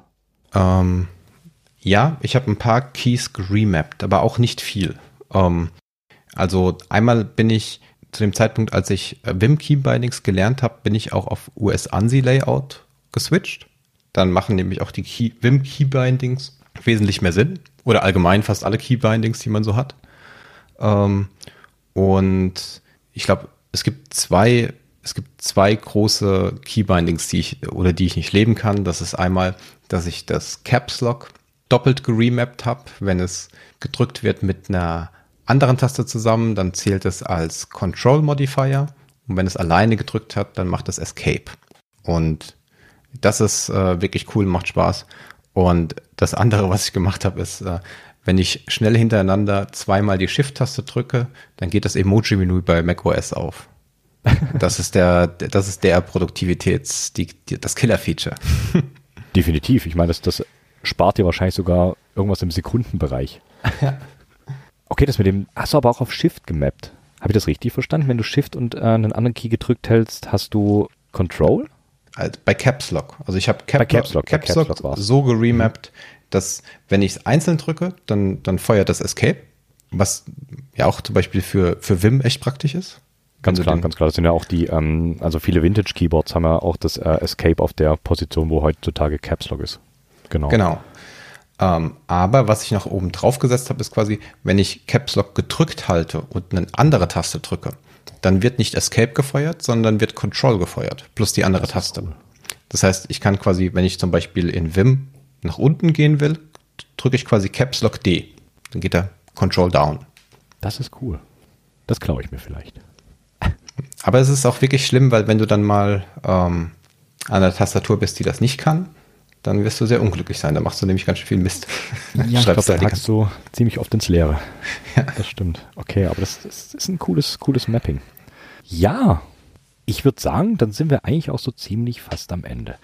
Ähm, ja, ich habe ein paar Keys geremappt, aber auch nicht viel. Ähm, also einmal bin ich zu dem Zeitpunkt, als ich äh, Vim Keybindings gelernt habe, bin ich auch auf US ANSI Layout geswitcht. Dann machen nämlich auch die Key, Vim Keybindings wesentlich mehr Sinn. Oder allgemein fast alle Keybindings, die man so hat. Ähm, und ich glaube, es gibt zwei, es gibt zwei große Keybindings, die ich oder die ich nicht leben kann. Das ist einmal, dass ich das Caps Lock doppelt geremappt habe. Wenn es gedrückt wird mit einer anderen Taste zusammen, dann zählt es als Control Modifier. Und wenn es alleine gedrückt hat, dann macht es Escape. Und das ist äh, wirklich cool, macht Spaß. Und das andere, was ich gemacht habe, ist, äh, wenn ich schnell hintereinander zweimal die Shift-Taste drücke, dann geht das Emoji-Menü bei macOS auf. Das ist der, das ist der Produktivitäts, die, die, das Killer-Feature. Definitiv. Ich meine, das, das spart dir wahrscheinlich sogar irgendwas im Sekundenbereich. Ja. Okay, das mit dem, hast du aber auch auf Shift gemappt. Habe ich das richtig verstanden? Wenn du Shift und äh, einen anderen Key gedrückt hältst, hast du Control? Also bei Caps Lock. Also ich habe Cap Caps Lock, Caps Caps Lock Lock war's. so geremappt, dass wenn ich es einzeln drücke, dann, dann feuert das Escape. Was ja auch zum Beispiel für, für Vim echt praktisch ist. Ganz klar, ganz klar. Das sind ja auch die, ähm, also viele Vintage-Keyboards haben ja auch das äh, Escape auf der Position, wo heutzutage Caps Lock ist. Genau. Genau. Ähm, aber was ich noch oben drauf gesetzt habe, ist quasi, wenn ich Caps Lock gedrückt halte und eine andere Taste drücke, dann wird nicht Escape gefeuert, sondern wird Control gefeuert, plus die andere Taste. Das heißt, ich kann quasi, wenn ich zum Beispiel in Vim nach unten gehen will, drücke ich quasi Caps Lock D. Dann geht der Control down. Das ist cool. Das klaue ich mir vielleicht. Aber es ist auch wirklich schlimm, weil wenn du dann mal ähm, an der Tastatur bist, die das nicht kann, dann wirst du sehr unglücklich sein. Da machst du nämlich ganz schön viel Mist. Ja, ich glaube, Schreibst da hackst du ziemlich oft ins Leere. Ja. Das stimmt. Okay, aber das, das ist ein cooles, cooles Mapping. Ja, ich würde sagen, dann sind wir eigentlich auch so ziemlich fast am Ende.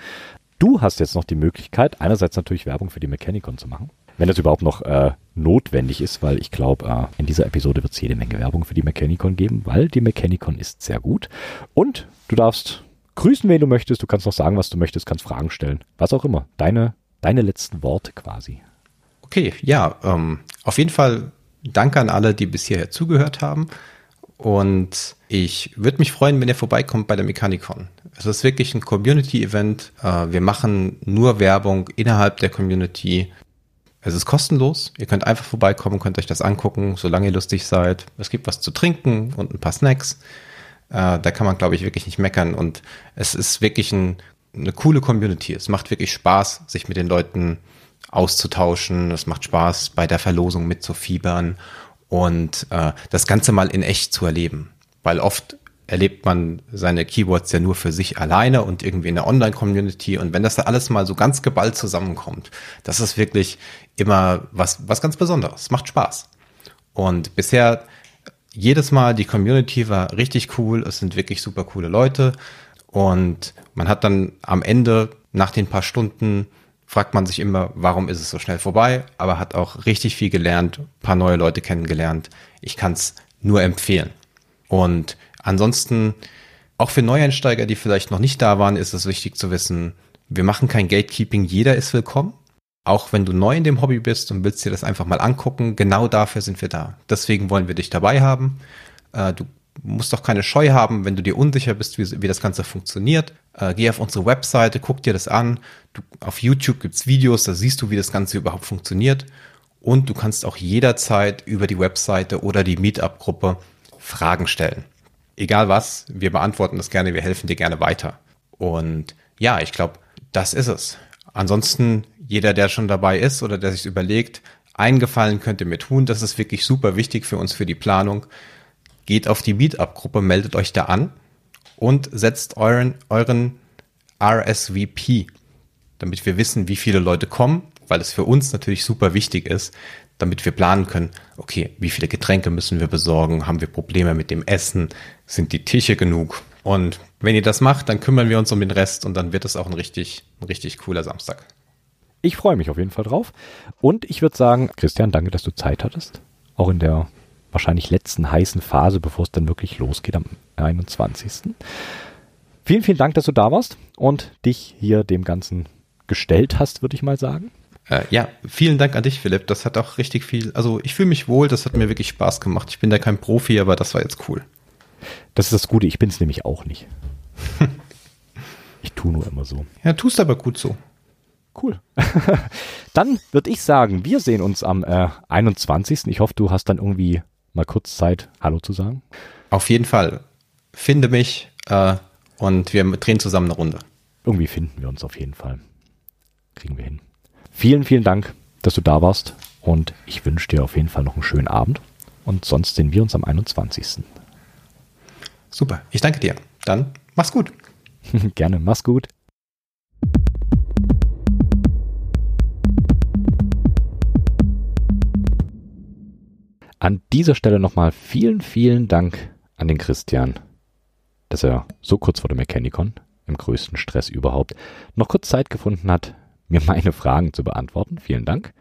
Du hast jetzt noch die Möglichkeit, einerseits natürlich Werbung für die Mechanicon zu machen. wenn das überhaupt noch äh, notwendig ist, weil ich glaube, äh, in dieser Episode wird es jede Menge Werbung für die Mechanicon geben, weil die Mechanicon ist sehr gut. Und du darfst grüßen, wen du möchtest, du kannst noch sagen, was du möchtest, kannst Fragen stellen, was auch immer. Deine, deine letzten Worte quasi. Okay, ja, ähm, auf jeden Fall danke an alle, die bis hierher zugehört haben. Und ich würde mich freuen, wenn ihr vorbeikommt bei der Mechanicon. Es ist wirklich ein Community-Event. Äh, wir machen nur Werbung innerhalb der Community. Es ist kostenlos. Ihr könnt einfach vorbeikommen, könnt euch das angucken, solange ihr lustig seid. Es gibt was zu trinken und ein paar Snacks. Äh, da kann man, glaube ich, wirklich nicht meckern. Und es ist wirklich ein, eine coole Community. Es macht wirklich Spaß, sich mit den Leuten auszutauschen. Es macht Spaß, bei der Verlosung mitzufiebern und äh, das Ganze mal in echt zu erleben. Weil oft erlebt man seine Keywords ja nur für sich alleine und irgendwie in der Online-Community. Und wenn das da alles mal so ganz geballt zusammenkommt, das ist wirklich immer was, was ganz Besonderes. Macht Spaß. Und bisher jedes Mal, die Community war richtig cool. Es sind wirklich super coole Leute. Und man hat dann am Ende, nach den paar Stunden, fragt man sich immer, warum ist es so schnell vorbei, aber hat auch richtig viel gelernt, paar neue Leute kennengelernt. Ich kann es nur empfehlen. Und ansonsten, auch für Neueinsteiger, die vielleicht noch nicht da waren, ist es wichtig zu wissen, wir machen kein Gatekeeping, jeder ist willkommen. Auch wenn du neu in dem Hobby bist und willst dir das einfach mal angucken, genau dafür sind wir da. Deswegen wollen wir dich dabei haben. Äh, du musst doch keine Scheu haben, wenn du dir unsicher bist, wie, wie das Ganze funktioniert. Äh, geh auf unsere Webseite, guck dir das an. Du, auf YouTube gibt's Videos, da siehst du, wie das Ganze überhaupt funktioniert. Und du kannst auch jederzeit über die Webseite oder die Meetup-Gruppe Fragen stellen. Egal was, wir beantworten das gerne, wir helfen dir gerne weiter. Und ja, ich glaube, das ist es. Ansonsten, jeder, der schon dabei ist oder der sich überlegt, eingefallen könnte mir tun, das ist wirklich super wichtig für uns für die Planung geht auf die Meetup-Gruppe, meldet euch da an und setzt euren, euren RSVP, damit wir wissen, wie viele Leute kommen, weil es für uns natürlich super wichtig ist, damit wir planen können, okay, wie viele Getränke müssen wir besorgen, haben wir Probleme mit dem Essen, sind die Tische genug? Und wenn ihr das macht, dann kümmern wir uns um den Rest und dann wird es auch ein richtig, ein richtig cooler Samstag. Ich freue mich auf jeden Fall drauf. Und ich würde sagen, Christian, danke, dass du Zeit hattest. Auch in der wahrscheinlich letzten heißen Phase, bevor es dann wirklich losgeht am 21. Vielen, vielen Dank, dass du da warst und dich hier dem Ganzen gestellt hast, würde ich mal sagen. Äh, ja, vielen Dank an dich, Philipp. Das hat auch richtig viel, also ich fühle mich wohl, das hat mir wirklich Spaß gemacht. Ich bin da kein Profi, aber das war jetzt cool. Das ist das Gute, ich bin es nämlich auch nicht. ich tue nur immer so. Ja, tust aber gut so. Cool. dann würde ich sagen, wir sehen uns am äh, 21. Ich hoffe, du hast dann irgendwie mal kurz Zeit, Hallo zu sagen? Auf jeden Fall. Finde mich äh, und wir drehen zusammen eine Runde. Irgendwie finden wir uns auf jeden Fall. Kriegen wir hin. Vielen, vielen Dank, dass du da warst und ich wünsche dir auf jeden Fall noch einen schönen Abend und sonst sehen wir uns am 21. Super, ich danke dir. Dann mach's gut. Gerne, mach's gut. An dieser Stelle nochmal vielen, vielen Dank an den Christian, dass er so kurz vor der Mechanicon, im größten Stress überhaupt, noch kurz Zeit gefunden hat, mir meine Fragen zu beantworten. Vielen Dank.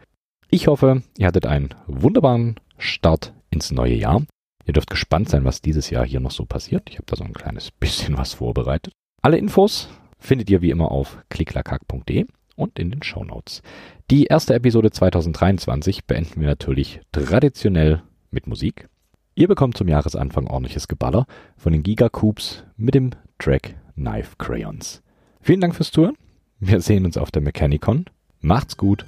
Ich hoffe, ihr hattet einen wunderbaren Start ins neue Jahr. Ihr dürft gespannt sein, was dieses Jahr hier noch so passiert. Ich habe da so ein kleines bisschen was vorbereitet. Alle Infos findet ihr wie immer auf klicklakack.de und in den Show Notes. Die erste Episode 2023 beenden wir natürlich traditionell mit Musik. Ihr bekommt zum Jahresanfang ordentliches Geballer von den Gigacoops mit dem Track Knife Crayons. Vielen Dank fürs Touren. Wir sehen uns auf der Mechanicon. Macht's gut